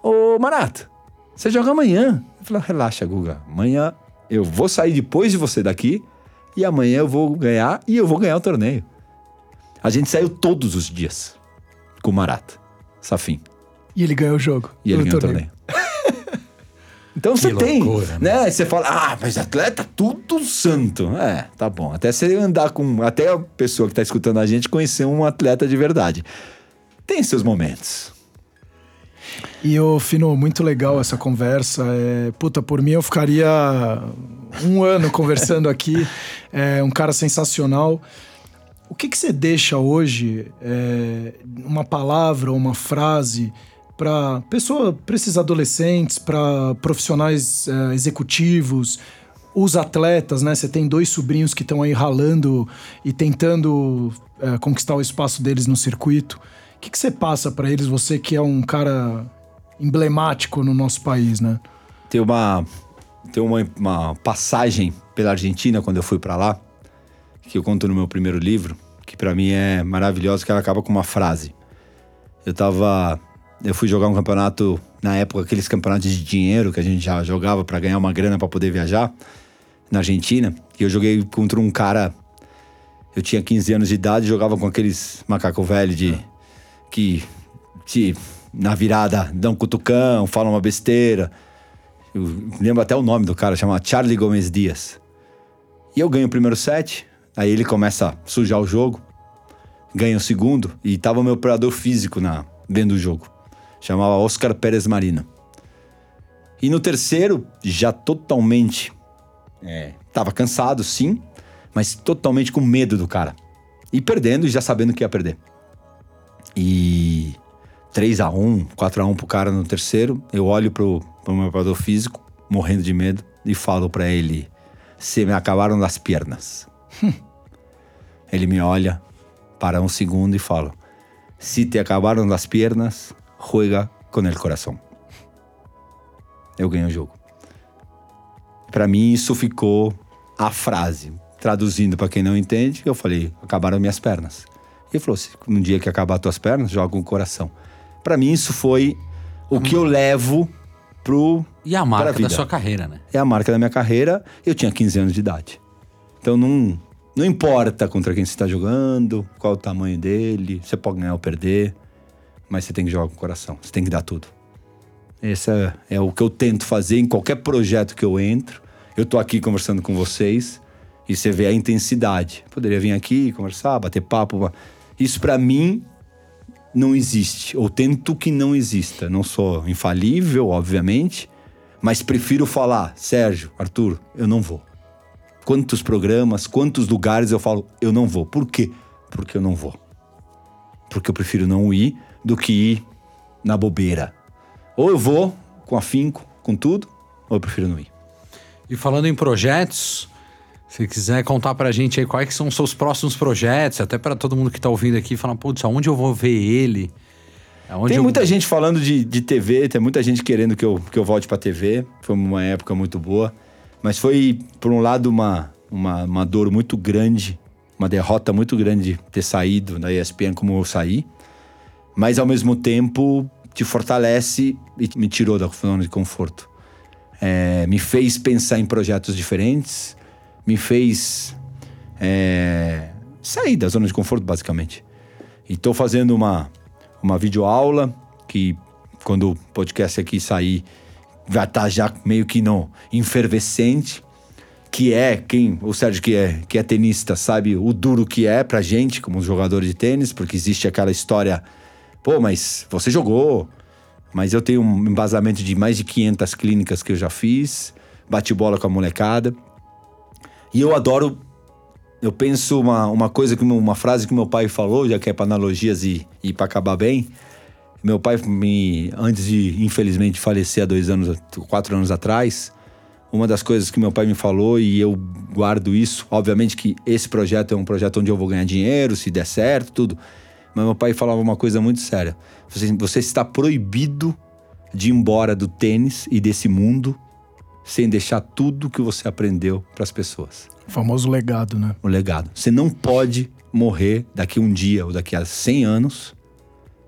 ô Marat, você joga amanhã. Eu falei, relaxa, Guga. Amanhã eu vou sair depois de você daqui e amanhã eu vou ganhar e eu vou ganhar o torneio. A gente saiu todos os dias com o Marat, Safin. E ele ganhou o jogo. E ele ganhou o torneio. Então você tem, loucura, né? Você fala, ah, mas atleta tudo santo. É, tá bom. Até você andar com, até a pessoa que tá escutando a gente conhecer um atleta de verdade. Tem seus momentos. E, ô, Fino, muito legal essa conversa. É, puta, por mim eu ficaria um ano conversando aqui. É um cara sensacional. O que, que você deixa hoje, é, uma palavra ou uma frase, para pessoa, para esses adolescentes, para profissionais é, executivos, os atletas, né? Você tem dois sobrinhos que estão aí ralando e tentando é, conquistar o espaço deles no circuito. O que, que você passa para eles, você que é um cara emblemático no nosso país, né? Tem uma, tem uma, uma passagem pela Argentina quando eu fui para lá, que eu conto no meu primeiro livro, que para mim é maravilhosa, que ela acaba com uma frase. Eu tava. Eu fui jogar um campeonato, na época, aqueles campeonatos de dinheiro que a gente já jogava para ganhar uma grana para poder viajar, na Argentina. E eu joguei contra um cara. Eu tinha 15 anos de idade, jogava com aqueles macaco velho de. que. te na virada dão um cutucão, falam uma besteira. Eu lembro até o nome do cara, chama Charlie Gomes Dias. E eu ganho o primeiro set, aí ele começa a sujar o jogo, ganha o segundo, e tava o meu operador físico na, dentro do jogo. Chamava Oscar Pérez Marino. E no terceiro, já totalmente. É, tava cansado, sim, mas totalmente com medo do cara. E perdendo, e já sabendo que ia perder. E 3 a 1 4 a 1 pro cara no terceiro. Eu olho pro, pro meu preparador físico, morrendo de medo, e falo para ele: Se me acabaram as pernas. ele me olha, para um segundo e fala: Se te acabaram as pernas, juega com el coração. Eu ganho o jogo. Para mim, isso ficou a frase. Traduzindo para quem não entende, eu falei: Acabaram minhas pernas. Ele falou: Se um dia que acabar tuas pernas, joga com o coração. Para mim, isso foi o que eu levo pro. E a marca da sua carreira, né? É a marca da minha carreira. Eu tinha 15 anos de idade. Então não, não importa contra quem você está jogando, qual o tamanho dele, você pode ganhar ou perder, mas você tem que jogar com o coração, você tem que dar tudo. Esse é, é o que eu tento fazer em qualquer projeto que eu entro. Eu tô aqui conversando com vocês e você vê a intensidade. Poderia vir aqui conversar, bater papo. Isso para mim não existe, ou tento que não exista. Não sou infalível, obviamente, mas prefiro falar, Sérgio, Arthur, eu não vou. Quantos programas, quantos lugares eu falo, eu não vou. Por quê? Porque eu não vou. Porque eu prefiro não ir do que ir na bobeira. Ou eu vou com afinco, com tudo, ou eu prefiro não ir. E falando em projetos, se quiser contar pra gente aí quais são os seus próximos projetos, até pra todo mundo que tá ouvindo aqui, falar, putz, aonde eu vou ver ele? Aonde Tem eu- muita gente falando de, de TV, tem muita gente querendo que eu, que eu volte pra TV. Foi uma época muito boa. Mas foi, por um lado, uma, uma, uma dor muito grande, uma derrota muito grande ter saído da ESPN como eu saí. Mas, ao mesmo tempo, te fortalece e me tirou da zona de conforto. É, me fez pensar em projetos diferentes, me fez é, sair da zona de conforto, basicamente. E tô fazendo uma, uma videoaula que, quando o podcast aqui sair, vai estar já meio que no enfervescente. Que é, quem, o Sérgio que é, que é tenista sabe o duro que é pra gente, como jogador de tênis, porque existe aquela história, pô, mas você jogou, mas eu tenho um embasamento de mais de 500 clínicas que eu já fiz, bate bola com a molecada. E eu adoro. Eu penso uma, uma coisa, que uma frase que meu pai falou, já que é para analogias e, e para acabar bem. Meu pai, me, antes de infelizmente falecer há dois anos, quatro anos atrás, uma das coisas que meu pai me falou e eu guardo isso. Obviamente que esse projeto é um projeto onde eu vou ganhar dinheiro, se der certo, tudo. Mas meu pai falava uma coisa muito séria: você, você está proibido de ir embora do tênis e desse mundo sem deixar tudo que você aprendeu para as pessoas. O famoso legado, né? O legado. Você não pode morrer daqui a um dia ou daqui a 100 anos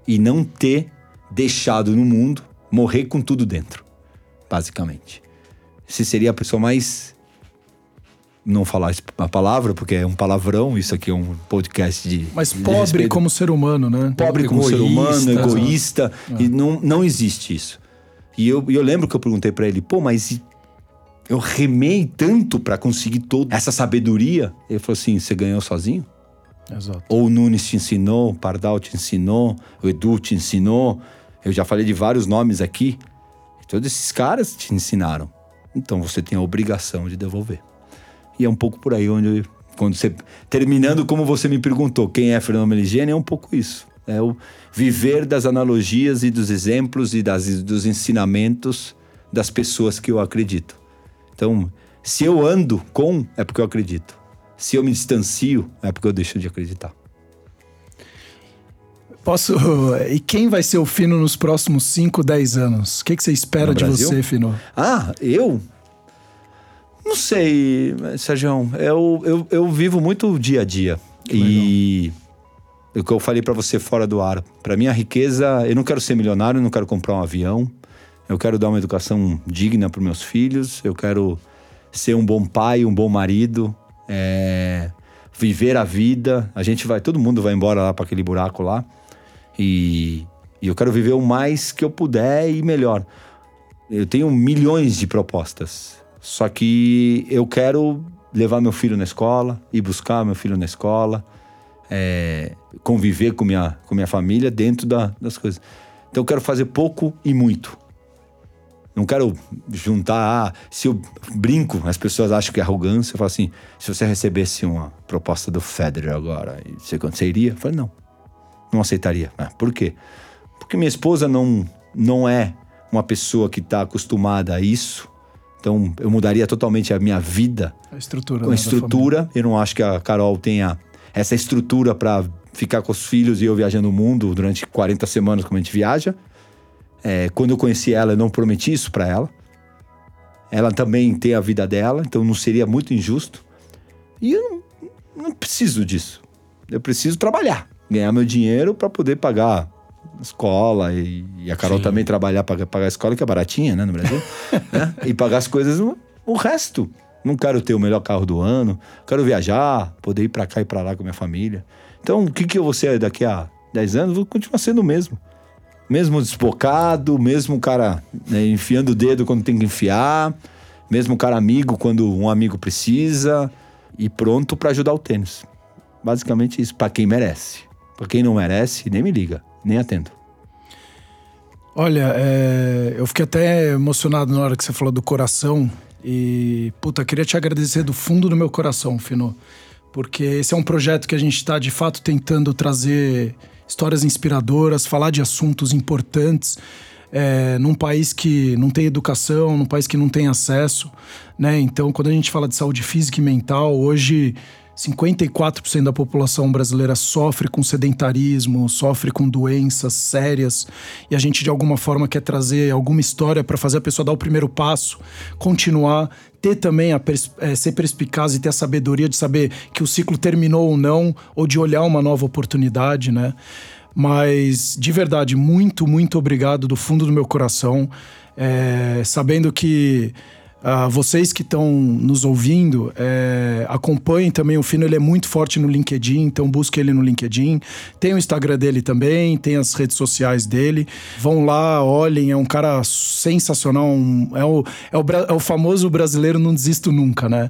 e não ter deixado no mundo morrer com tudo dentro, basicamente. Você seria a pessoa mais não falar a palavra porque é um palavrão, isso aqui é um podcast de Mas de pobre respeito. como ser humano, né? pobre como ser humano, Egoísta. egoísta, e não, não existe isso. E eu, eu lembro que eu perguntei para ele, pô, mas eu remei tanto para conseguir toda essa sabedoria. Ele falou assim: você ganhou sozinho? Exato. Ou o Nunes te ensinou, o Pardal te ensinou, o Edu te ensinou. Eu já falei de vários nomes aqui. Todos esses caras te ensinaram. Então você tem a obrigação de devolver. E é um pouco por aí onde, quando você. Terminando como você me perguntou, quem é Fernando Meligeni, é um pouco isso. É o viver das analogias e dos exemplos e das, dos ensinamentos das pessoas que eu acredito. Então, se eu ando com, é porque eu acredito. Se eu me distancio, é porque eu deixo de acreditar. Posso. E quem vai ser o Fino nos próximos 5, 10 anos? O que, que você espera No de Brasil? você, Fino? Ah, eu? Não sei, Sérgio. Eu, eu, eu vivo muito o dia a dia. e o que eu falei pra você fora do ar. Pra mim, a riqueza. Eu não quero ser milionário, eu não quero comprar um avião. Eu quero dar uma educação digna para meus filhos. Eu quero ser um bom pai, um bom marido. é, viver a vida. A gente vai. Todo mundo vai embora lá para aquele buraco lá. E, e eu quero viver o mais que eu puder e melhor. Eu tenho milhões de propostas. Só que eu quero levar meu filho na escola, ir buscar meu filho na escola, é, conviver com minha, com minha família dentro da- das coisas. Então eu quero fazer pouco e muito. Não quero juntar. Ah, se eu brinco, as pessoas acham que é arrogância. Eu falo assim: se você recebesse uma proposta do Federer agora, você, você iria? Eu falei: não, não aceitaria. Ah, por quê? Porque minha esposa não, não é uma pessoa que está acostumada a isso. Então eu mudaria totalmente a minha vida A estrutura. com né, a estrutura. Eu não acho que a Carol tenha essa estrutura para ficar com os filhos e eu viajando o mundo durante 40 semanas como a gente viaja. É, quando eu conheci ela, eu não prometi isso para ela. Ela também tem a vida dela, então não seria muito injusto. E eu não, não preciso disso. Eu preciso trabalhar, ganhar meu dinheiro para poder pagar escola e, e a Carol Sim. também trabalhar para pagar a escola que é baratinha, né, no Brasil, né? E pagar as coisas o, o resto. Não quero ter o melhor carro do ano, quero viajar, poder ir para cá e para lá com a minha família. Então, o que que eu vou ser daqui a 10 anos? Vou continuar sendo o mesmo. Mesmo despocado, mesmo cara né, enfiando o dedo quando tem que enfiar, mesmo cara amigo quando um amigo precisa e pronto para ajudar o tênis. Basicamente isso, para quem merece. Para quem não merece, nem me liga, nem atendo. Olha, é, eu fiquei até emocionado na hora que você falou do coração. E, puta, queria te agradecer do fundo do meu coração, Fino. Porque esse é um projeto que a gente está, de fato, tentando trazer histórias inspiradoras, falar de assuntos importantes. é, num país que não tem educação, num país que não tem acesso, né? Então, quando a gente fala de saúde física e mental, hoje 54% da população brasileira sofre com sedentarismo, sofre com doenças sérias, e a gente de alguma forma quer trazer alguma história para fazer a pessoa dar o primeiro passo, continuar, ter também a pers- eh, ser perspicaz e ter a sabedoria de saber que o ciclo terminou ou não, ou de olhar uma nova oportunidade, né? Mas, de verdade, muito, muito obrigado do fundo do meu coração. É, sabendo que ah, vocês que estão nos ouvindo, é, acompanhem também o Fino, ele é muito forte no LinkedIn, então busque ele no LinkedIn. Tem o Instagram dele também, tem as redes sociais dele. Vão lá, olhem, é um cara sensacional, um- é, o, é, o, é o famoso brasileiro não desisto nunca, né?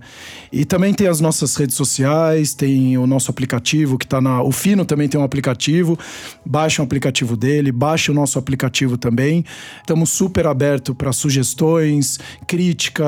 E também tem as nossas redes sociais, tem o nosso aplicativo que tá na. O Fino também tem um aplicativo. Baixe o aplicativo dele, baixe o nosso aplicativo também. Estamos super abertos para sugestões, críticas,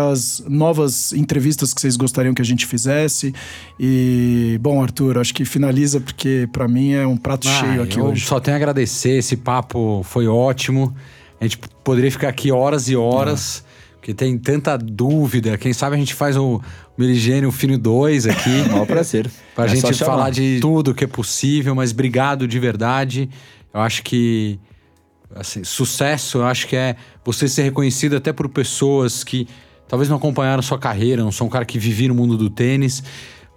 novas entrevistas que vocês gostariam que a gente fizesse. E, bom, Arthur, acho que finaliza porque para mim é um prato cheio Ah, aqui eu hoje. Só tenho a agradecer, esse papo foi ótimo. A gente poderia ficar aqui horas e horas, porque tem tanta dúvida. Quem sabe a gente faz o Meligênio Fino 2 aqui. Maior prazer. Pra É gente falar de tudo que é possível, mas obrigado de verdade. Eu acho que assim, sucesso, eu acho que é você ser reconhecido até por pessoas que talvez não acompanharam sua carreira, não são um cara que vivia no mundo do tênis,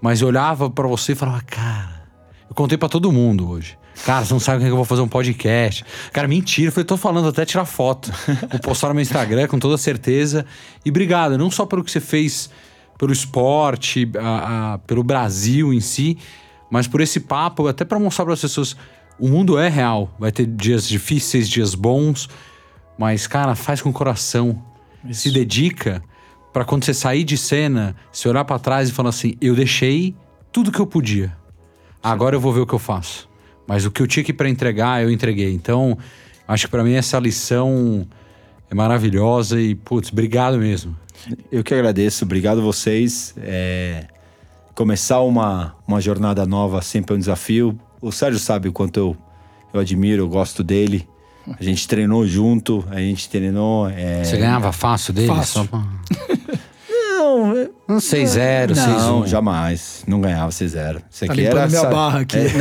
mas olhava pra você e falava, cara, eu contei pra todo mundo hoje. Cara, você não sabe o que eu vou fazer um podcast. Cara, mentira. Eu falei, tô falando até tirar foto. Vou postar no meu Instagram com toda certeza. E obrigado, não só pelo que você fez pelo esporte, a- a- pelo Brasil em si, mas por esse papo, até para mostrar para as pessoas, o mundo é real. Vai ter dias difíceis, dias bons, Mas, cara, faz com o coração. Isso. Se dedica pra quando você sair de cena, você olhar pra trás e falar assim: eu deixei tudo que eu podia. Agora eu vou ver o que eu faço. Mas o que eu tinha que pra entregar, eu entreguei. Então, acho que pra mim essa lição é maravilhosa e, putz, obrigado mesmo. Eu que agradeço, obrigado vocês. É, começar uma, uma jornada nova sempre é um desafio. O Sérgio sabe o quanto eu, eu admiro, eu gosto dele. A gente treinou junto, a gente treinou. é, Você ganhava fácil dele? Fácil. Pra... Não, Um 6-0, 6-1. não, jamais. Não ganhava 6-0. Isso Tá aqui limpando era. minha sa- barra aqui. É,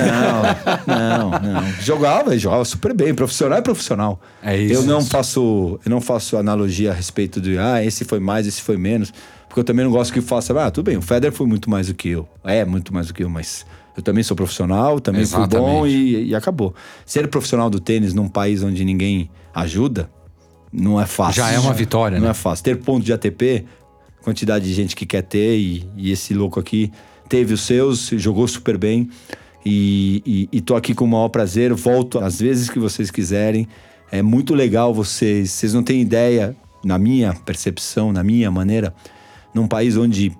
não, não, não. Jogava, jogava super bem. Profissional é profissional. É isso. Eu não faço, eu não faço analogia a respeito de ah, esse foi mais, esse foi menos. Porque eu também não gosto que faça, ah, tudo bem, o Federer foi muito mais do que eu. É, muito mais do que eu, mas eu também sou profissional, também fui bom Exatamente. e, e acabou. Ser profissional do tênis num país onde ninguém ajuda, não é fácil. Já é uma vitória, Não né? é fácil. Ter ponto de ATP, quantidade de gente que quer ter, e, e esse louco aqui teve os seus, jogou super bem. E, e, e tô aqui com o maior prazer. Volto às vezes que vocês quiserem. É muito legal vocês. Vocês não têm ideia, na minha percepção, na minha maneira, num país onde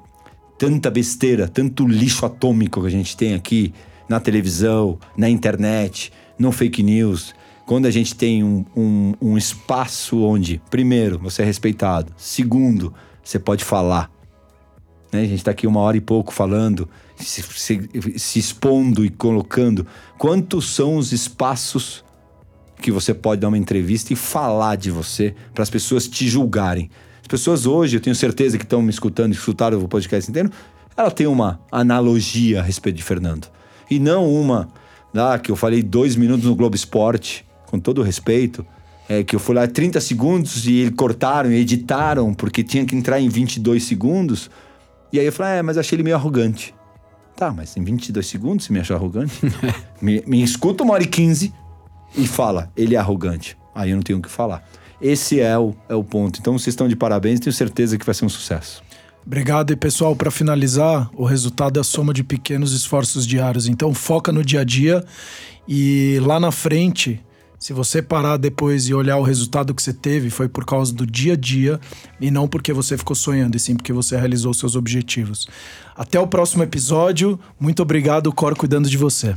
tanta besteira, tanto lixo atômico que a gente tem aqui na televisão, na internet, no fake news. Quando a gente tem um, um, um espaço onde, primeiro, você é respeitado, segundo, você pode falar. Né? A gente está aqui uma hora e pouco falando, se, se- se expondo e colocando. Quantos são os espaços que você pode dar uma entrevista e falar de você para as pessoas te julgarem. As pessoas hoje, eu tenho certeza que estão me escutando, escutaram o podcast inteiro, ela tem uma analogia a respeito de Fernando. E não uma lá que eu falei dois minutos no Globo Esporte, com todo o respeito, é, que eu fui lá 30 segundos e eles cortaram e editaram porque tinha que entrar em 22 segundos. E aí eu falei, é, mas achei ele meio arrogante. Tá, mas em 22 segundos você me achou arrogante? me, me escuta uma hora e 15 e fala, ele é arrogante. Aí eu não tenho o que falar. Esse é o, é o ponto. Então vocês estão de parabéns, tenho certeza que vai ser um sucesso. Obrigado. E pessoal, para finalizar, o resultado é a soma de pequenos esforços diários. Então foca no dia a dia e lá na frente, se você parar depois e olhar o resultado que você teve, foi por causa do dia a dia e não porque você ficou sonhando, e sim porque você realizou seus objetivos. Até o próximo episódio. Muito obrigado, Cor, cuidando de você.